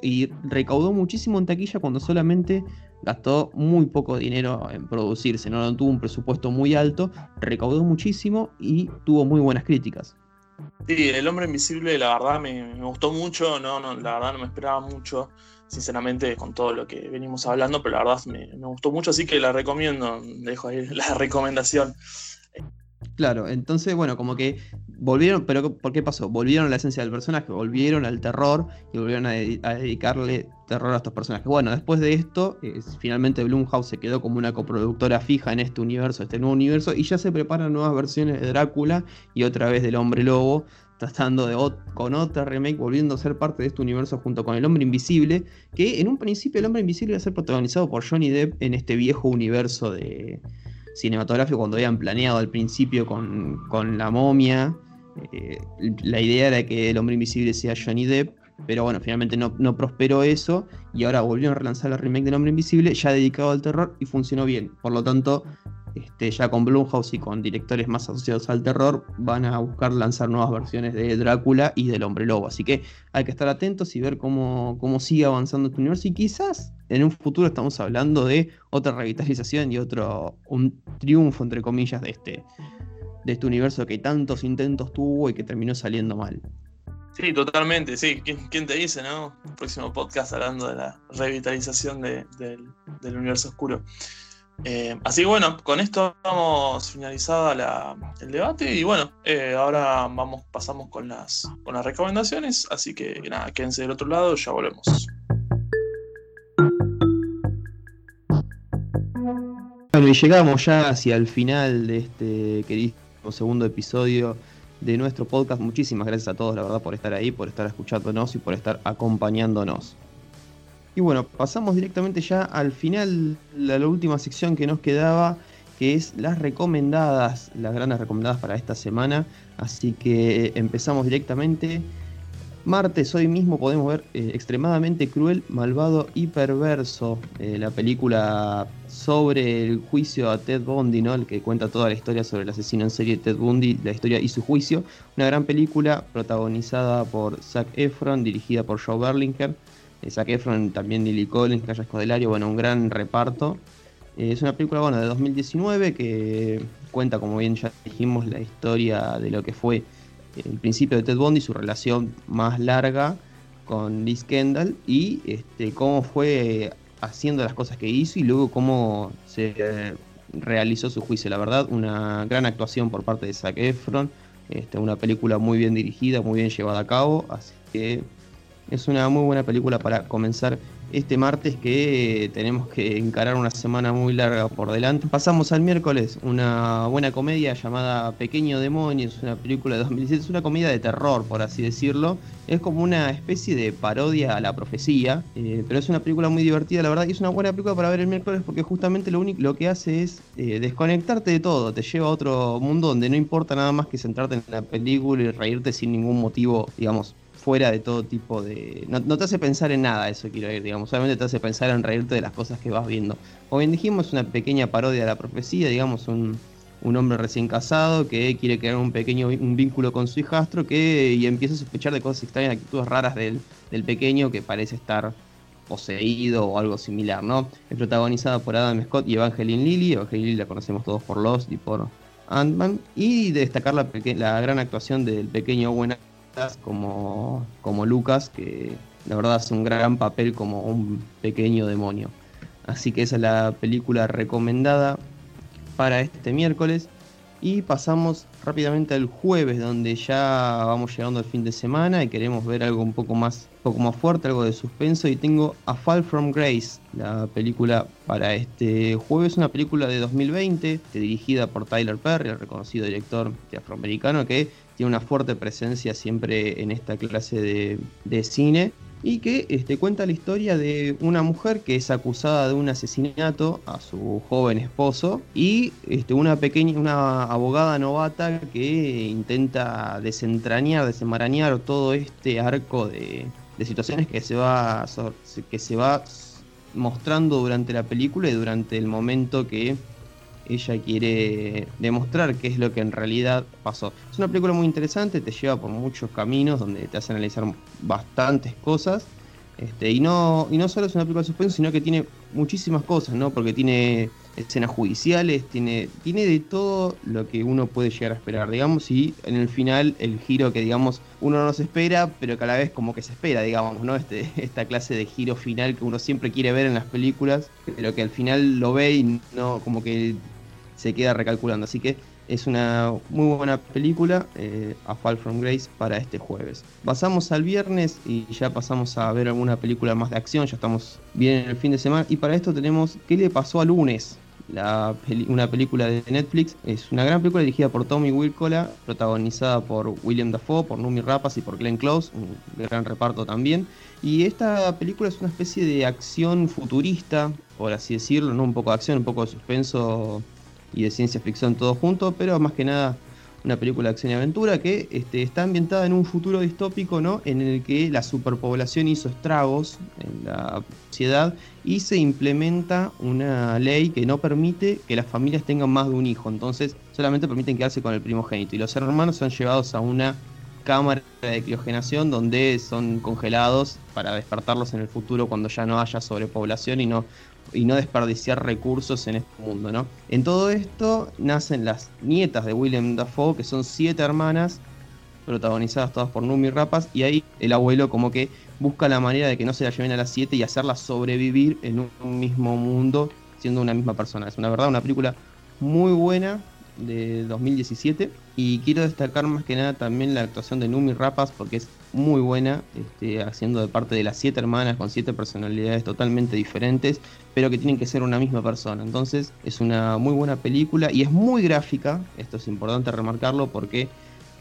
y recaudó muchísimo en taquilla cuando solamente gastó muy poco dinero en producirse, no tuvo un presupuesto muy alto, recaudó muchísimo y tuvo muy buenas críticas. Sí, El Hombre Invisible, la verdad me, gustó mucho, no, no, la verdad no me esperaba mucho, sinceramente, con todo lo que venimos hablando, pero la verdad me, me gustó mucho, así que la recomiendo, dejo ahí la recomendación. Claro, entonces, bueno, como que volvieron, pero ¿por qué pasó? Volvieron a la esencia del personaje, volvieron al terror y volvieron a, dedicarle terror a estos personajes. Bueno, después de esto, finalmente Blumhouse se quedó como una coproductora fija en este universo, este nuevo universo, y ya se preparan nuevas versiones de Drácula y otra vez del Hombre Lobo, tratando de con otra remake, volviendo a ser parte de este universo junto con el Hombre Invisible, que en un principio el Hombre Invisible iba a ser protagonizado por Johnny Depp en este viejo universo de cinematográfico cuando habían planeado al principio con, la momia. Eh, la idea era que el hombre invisible sea Johnny Depp, pero bueno, finalmente no, no, prosperó eso y ahora volvieron a relanzar el remake del hombre invisible ya dedicado al terror y funcionó bien. Por lo tanto, este, ya con Blumhouse y con directores más asociados al terror, van a buscar lanzar nuevas versiones de Drácula y del Hombre Lobo. Así que hay que estar atentos y ver cómo, cómo sigue avanzando este universo. Y quizás en un futuro estamos hablando de otra revitalización y otro un triunfo, entre comillas, de este, de este universo que tantos intentos tuvo y que terminó saliendo mal. Sí, totalmente, sí. ¿Quién, te dice, no? próximo podcast hablando de la revitalización del, del universo oscuro. Eh, así que bueno, con esto hemos finalizado el debate y bueno, eh, ahora vamos, pasamos con las, con las recomendaciones, así que nada, quédense del otro lado, ya volvemos. Bueno, y llegamos ya hacia el final de este querido segundo episodio de nuestro podcast. Muchísimas gracias a todos, la verdad, por estar ahí, por estar escuchándonos y por estar acompañándonos. Y bueno, pasamos directamente ya al final, a la última sección que nos quedaba, que es las recomendadas, las grandes recomendadas para esta semana. Así que empezamos directamente. Martes, hoy mismo podemos ver eh, Extremadamente Cruel, Malvado y Perverso, eh, la película sobre el juicio a Ted Bundy, ¿no? el que cuenta toda la historia sobre el asesino en serie Ted Bundy, la historia y su juicio. Una gran película protagonizada por Zac Efron, dirigida por Joe Berlinger. Eh, Zac Efron, también Lily Collins, Calla Escodelario, bueno, un gran reparto. es una película bueno, de 2019 que cuenta, como bien ya dijimos, la historia de lo que fue el principio de Ted Bundy, su relación más larga con Liz Kendall y este, cómo fue haciendo las cosas que hizo y luego cómo se realizó su juicio. La verdad, una gran actuación por parte de Zac Efron, este, una película muy bien dirigida, muy bien llevada a cabo, así que es una muy buena película para comenzar este martes que tenemos que encarar una semana muy larga por delante. Pasamos al miércoles, una buena comedia llamada Pequeño Demonio, es una película de 2017, es una comedia de terror, por así decirlo. Es como una especie de parodia a la profecía, eh, pero es una película muy divertida, la verdad, y es una buena película para ver el miércoles porque justamente lo único lo que hace es eh, desconectarte de todo, te lleva a otro mundo donde no importa nada más que centrarte en la película y reírte sin ningún motivo, digamos, fuera de todo tipo de... No, te hace pensar en nada eso, quiero decir, digamos, solamente te hace pensar en reírte de las cosas que vas viendo. Como bien dijimos, una pequeña parodia de la profecía, digamos, un, hombre recién casado que quiere crear un pequeño un vínculo con su hijastro que, y empieza a sospechar de cosas extrañas, actitudes raras del, del pequeño que parece estar poseído o algo similar, ¿no? Es protagonizada por Adam Scott y Evangeline Lilly. Evangeline Lilly la conocemos todos por Lost y por Ant-Man. Y destacar la, la gran actuación del pequeño Owen como, como Lucas, que la verdad hace un gran papel como un pequeño demonio. Así que esa es la película recomendada para este miércoles. Y pasamos rápidamente al jueves, donde ya vamos llegando al fin de semana y queremos ver algo un poco más, poco más fuerte, algo de suspenso. Y tengo A Fall from Grace, la película para este jueves, una película de 2020, dirigida por Tyler Perry, el reconocido director afroamericano, que tiene una fuerte presencia siempre en esta clase de, cine y que este, cuenta la historia de una mujer que es acusada de un asesinato a su joven esposo y este, una pequeña una abogada novata que intenta desentrañar, desenmarañar todo este arco de, de situaciones que se va que se va mostrando durante la película y durante el momento que ella quiere demostrar qué es lo que en realidad pasó. Es una película muy interesante, te lleva por muchos caminos donde te hace analizar bastantes cosas. Este, y, no, y no solo es una película de suspenso, sino que tiene muchísimas cosas, ¿no? Porque tiene escenas judiciales, tiene, tiene de todo lo que uno puede llegar a esperar, digamos, y en el final el giro que, digamos, uno no se espera, pero que a la vez como que se espera, digamos, ¿no? Este, esta clase de giro final que uno siempre quiere ver en las películas, pero que al final lo ve y no, como que se queda recalculando. Así que es una muy buena película, eh, A Fall from Grace, para este jueves. Pasamos al viernes y ya pasamos a ver alguna película más de acción, ya estamos bien en el fin de semana. Y para esto tenemos ¿Qué le pasó al lunes? La una película de Netflix. Es una gran película dirigida por Tommy Wirkola, protagonizada por William Dafoe, por Numi Rapace y por Glenn Close, un gran reparto también. Y esta película es una especie de acción futurista, por así decirlo, ¿no? un poco de acción, un poco de suspenso y de ciencia ficción todo junto, pero más que nada una película de acción y aventura que este, está ambientada en un futuro distópico, ¿no? En el que la superpoblación hizo estragos en la sociedad y se implementa una ley que no permite que las familias tengan más de un hijo. Entonces, solamente permiten quedarse con el primogénito. Y los hermanos son llevados a una cámara de criogenación donde son congelados para despertarlos en el futuro cuando ya no haya sobrepoblación y no y no desperdiciar recursos en este mundo, ¿no? En todo esto nacen las nietas de William Dafoe, que son siete hermanas, protagonizadas todas por Numi Rapas, y ahí el abuelo como que busca la manera de que no se la lleven a las siete y hacerlas sobrevivir en un mismo mundo, siendo una misma persona. Es una verdad, una película muy buena, de 2017 y quiero destacar más que nada también la actuación de Numi Rapas porque es muy buena, este, haciendo de parte de las siete hermanas con siete personalidades totalmente diferentes, pero que tienen que ser una misma persona. Entonces es una muy buena película y es muy gráfica, esto es importante remarcarlo porque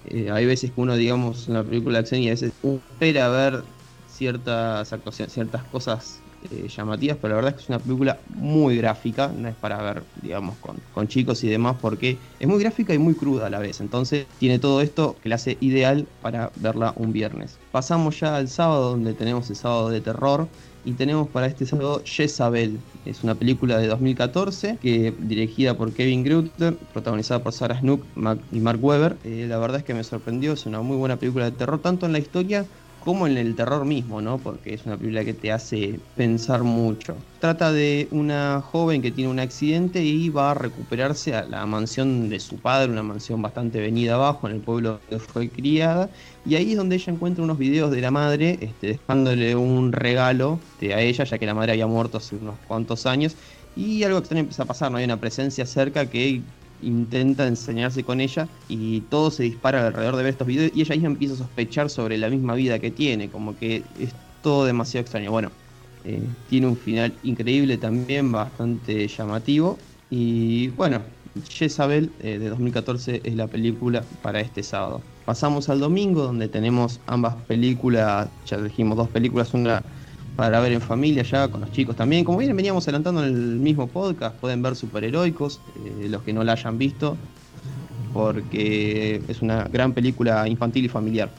eh, hay veces que uno, digamos, en la película de acción y a veces espera ver ciertas actuaciones, ciertas cosas eh, llamativas, pero la verdad es que es una película muy gráfica, no es para ver, digamos, con, chicos y demás, porque es muy gráfica y muy cruda a la vez, entonces tiene todo esto que la hace ideal para verla un viernes. Pasamos ya al sábado, donde tenemos el sábado de terror, y tenemos para este sábado Jezabel. Es una película de 2014 que dirigida por Kevin Grutter, protagonizada por Sarah Snook y Mark Webber. Eh, la verdad es que me sorprendió, es una muy buena película de terror, tanto en la historia como en el terror mismo, ¿no? Porque es una película que te hace pensar mucho. Trata de una joven que tiene un accidente y va a recuperarse a la mansión de su padre, una mansión bastante venida abajo en el pueblo donde fue criada. Y ahí es donde ella encuentra unos videos de la madre, este, dejándole un regalo a ella, ya que la madre había muerto hace unos cuantos años. Y algo extraño empieza a pasar, ¿no? Hay una presencia cerca que intenta enseñarse con ella y todo se dispara alrededor de ver estos videos y ella ahí empieza a sospechar sobre la misma vida que tiene, como que es todo demasiado extraño. Bueno, eh, tiene un final increíble también, bastante llamativo y bueno, Jezabel eh, de 2014 es la película para este sábado. Pasamos al domingo donde tenemos ambas películas, ya dijimos dos películas, una para ver en familia ya, con los chicos también. Como bien veníamos adelantando en el mismo podcast, pueden ver Superheroicos, eh, los que no la hayan visto, porque es una gran película infantil y familiar.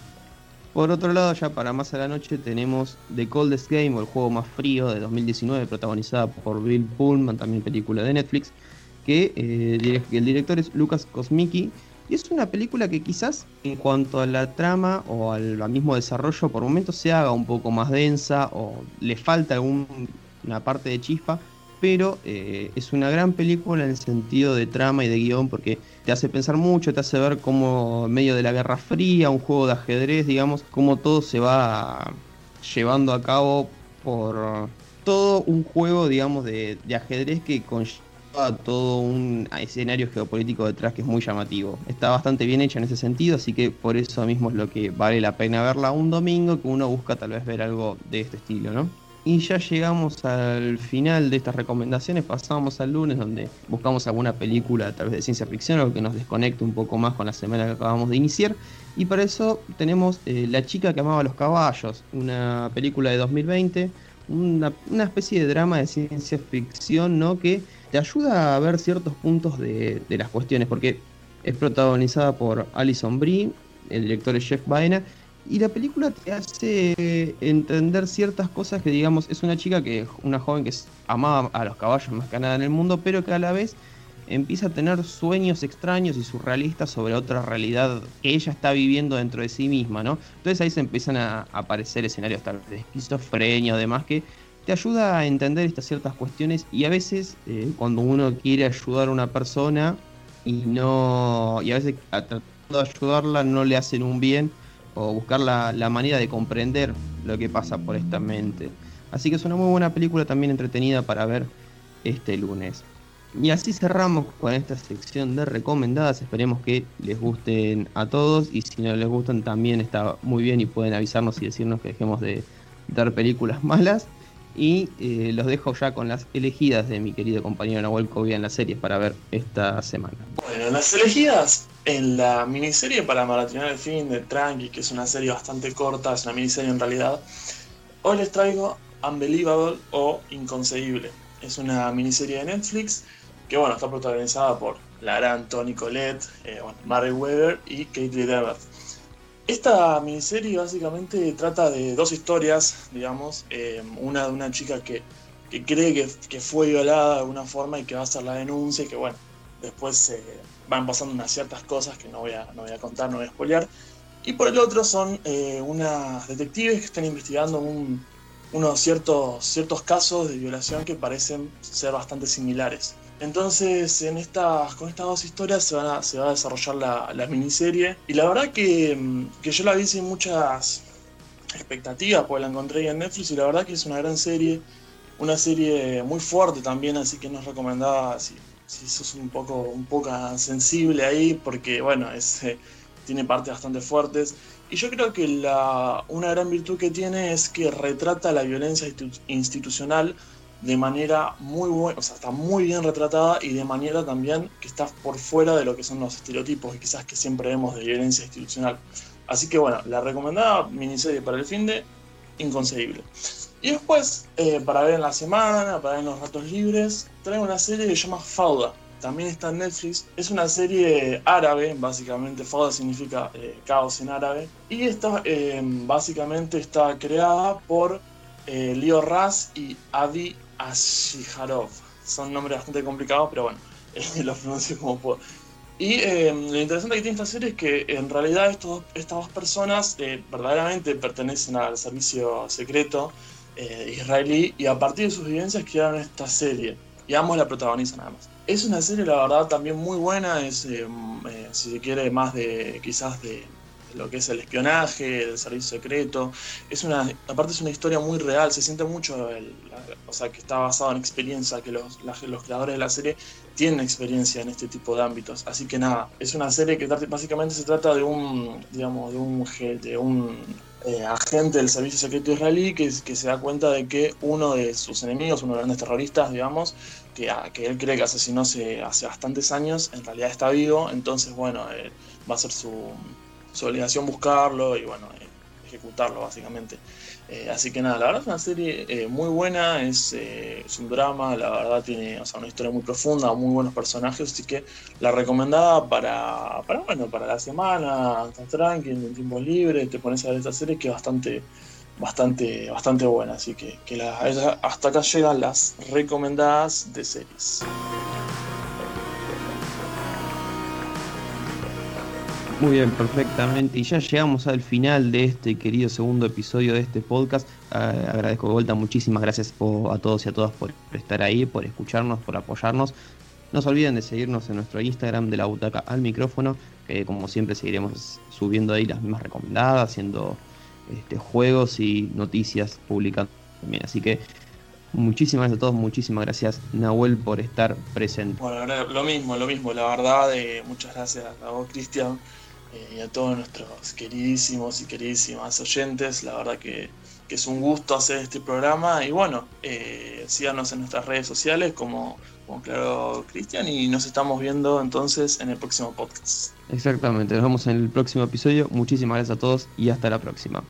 Por otro lado, ya para más a la noche tenemos The Coldest Game o el juego más frío de 2019, protagonizada por Bill Pullman, también película de Netflix, que eh, el director es Lucas Kosmicki y es una película que quizás en cuanto a la trama o al, mismo desarrollo por momentos se haga un poco más densa o le falta alguna parte de chispa, pero eh, es una gran película en el sentido de trama y de guion porque te hace pensar mucho, te hace ver cómo en medio de la Guerra Fría, un juego de ajedrez, digamos, cómo todo se va llevando a cabo por todo un juego, digamos, de, de ajedrez que conlleva todo un escenario geopolítico detrás que es muy llamativo. Está bastante bien hecha en ese sentido, así que por eso mismo es lo que vale la pena verla un domingo, que uno busca tal vez ver algo de este estilo, ¿no? Y ya llegamos al final de estas recomendaciones, pasamos al lunes donde buscamos alguna película a través de ciencia ficción, algo que nos desconecte un poco más con la semana que acabamos de iniciar. Y para eso tenemos eh, La chica que amaba los caballos, una película de 2020, una, una especie de drama de ciencia ficción, ¿no? Que te ayuda a ver ciertos puntos de, las cuestiones, porque es protagonizada por Alison Brie, el director es Jeff Baena, y la película te hace entender ciertas cosas que, digamos, es una chica que, una joven que amaba a los caballos más que nada en el mundo, pero que a la vez empieza a tener sueños extraños y surrealistas sobre otra realidad que ella está viviendo dentro de sí misma, ¿no? Entonces ahí se empiezan a aparecer escenarios tal de esquizofrenia demás que te ayuda a entender estas ciertas cuestiones y a veces eh, cuando uno quiere ayudar a una persona y no y a veces tratando de ayudarla no le hacen un bien o buscar la, la, manera de comprender lo que pasa por esta mente. Así que es una muy buena película también entretenida para ver este lunes. Y así cerramos con esta sección de recomendadas. Esperemos que les gusten a todos y si no les gustan también está muy bien y pueden avisarnos y decirnos que dejemos de dar películas malas. Y eh, los dejo ya con las elegidas de mi querido compañero Nahuel Covia en las series para ver esta semana. Bueno, las elegidas en la miniserie para maratonar el fin de Tranqui, que es una serie bastante corta, es una miniserie en realidad. Hoy les traigo Unbelievable o Inconcebible. Es una miniserie de Netflix que bueno, está protagonizada por la gran Toni Collette, eh, Mary Weber y Kate Devert. Esta miniserie básicamente trata de dos historias, digamos, eh, una de una chica que, cree que, fue violada de alguna forma y que va a hacer la denuncia y que bueno, después eh, van pasando unas ciertas cosas que no voy a, no voy a contar, no voy a spoilear. Y por el otro son eh, unas detectives que están investigando unos ciertos, ciertos casos de violación que parecen ser bastante similares. Entonces, con estas dos historias se, va a desarrollar la, miniserie. Y la verdad que, yo la vi sin muchas expectativas, porque la encontré en Netflix y la verdad que es una gran serie. Una serie muy fuerte también, así que nos recomendaba si, si sos un poco, un poco sensible ahí, porque bueno, es, eh, tiene partes bastante fuertes. Y yo creo que la, una gran virtud que tiene es que retrata la violencia institucional de manera muy buena, o sea, está muy bien retratada y de manera también que está por fuera de lo que son los estereotipos y quizás que siempre vemos de violencia institucional. Así que bueno, la recomendada miniserie para el fin de inconcebible. Y después, eh, para ver en la semana, para ver en los ratos libres, traigo una serie que se llama Fauda. También está en Netflix. Es una serie árabe, básicamente. Fauda significa eh, caos en árabe. Y esta eh, básicamente está creada por Leo Raz y Adi Ashiharov. Son nombres bastante complicados, pero bueno, los pronuncio como puedo. Y lo interesante que tiene esta serie es que en realidad estas dos personas verdaderamente pertenecen al servicio secreto eh, israelí y a partir de sus vivencias crearon esta serie. Y ambos la protagonizan además. Es una serie, la verdad, también muy buena. Es, eh, eh, si se quiere, más de quizás de, lo que es el espionaje, del servicio secreto. Es una, aparte es una historia muy real, se siente mucho, o sea, que está basado en experiencia, que los, los creadores de la serie tienen experiencia en este tipo de ámbitos. Así que nada, es una serie que básicamente se trata de un, digamos, de un, de un eh, agente del servicio secreto israelí que, que, se da cuenta de que uno de sus enemigos, uno de los grandes terroristas, digamos, que, que él cree que asesinó hace, hace bastantes años, en realidad está vivo, entonces, bueno, eh, va a ser su, su, obligación buscarlo y, bueno, eh, ejecutarlo, básicamente. Eh, así que nada, la verdad es una serie eh, muy buena, es, un drama, la verdad tiene una historia muy profunda, muy buenos personajes, así que la recomendada para, para bueno, para la semana, estás tranquilo, en tiempo libre, te pones a ver esta serie que es bastante, bastante, bastante buena, así que, que hasta acá llegan las recomendadas de series. Muy bien, perfectamente. Y ya llegamos al final de este querido segundo episodio de este podcast. Eh, agradezco de vuelta, muchísimas gracias a todos y a todas por estar ahí, por escucharnos, por apoyarnos. No se olviden de seguirnos en nuestro Instagram de la butaca al micrófono, que como siempre seguiremos subiendo ahí las mismas recomendadas, haciendo este, juegos y noticias publicando también. Así que muchísimas gracias a todos, muchísimas gracias Nahuel por estar presente. Bueno, lo mismo, lo mismo, la verdad, eh, muchas gracias a vos Cristian eh, y a todos nuestros queridísimos y queridísimas oyentes. La verdad que, es un gusto hacer este programa y bueno, eh, síganos en nuestras redes sociales como, como Claro Cristian y nos estamos viendo entonces en el próximo podcast. Exactamente, nos vemos en el próximo episodio. Muchísimas gracias a todos y hasta la próxima.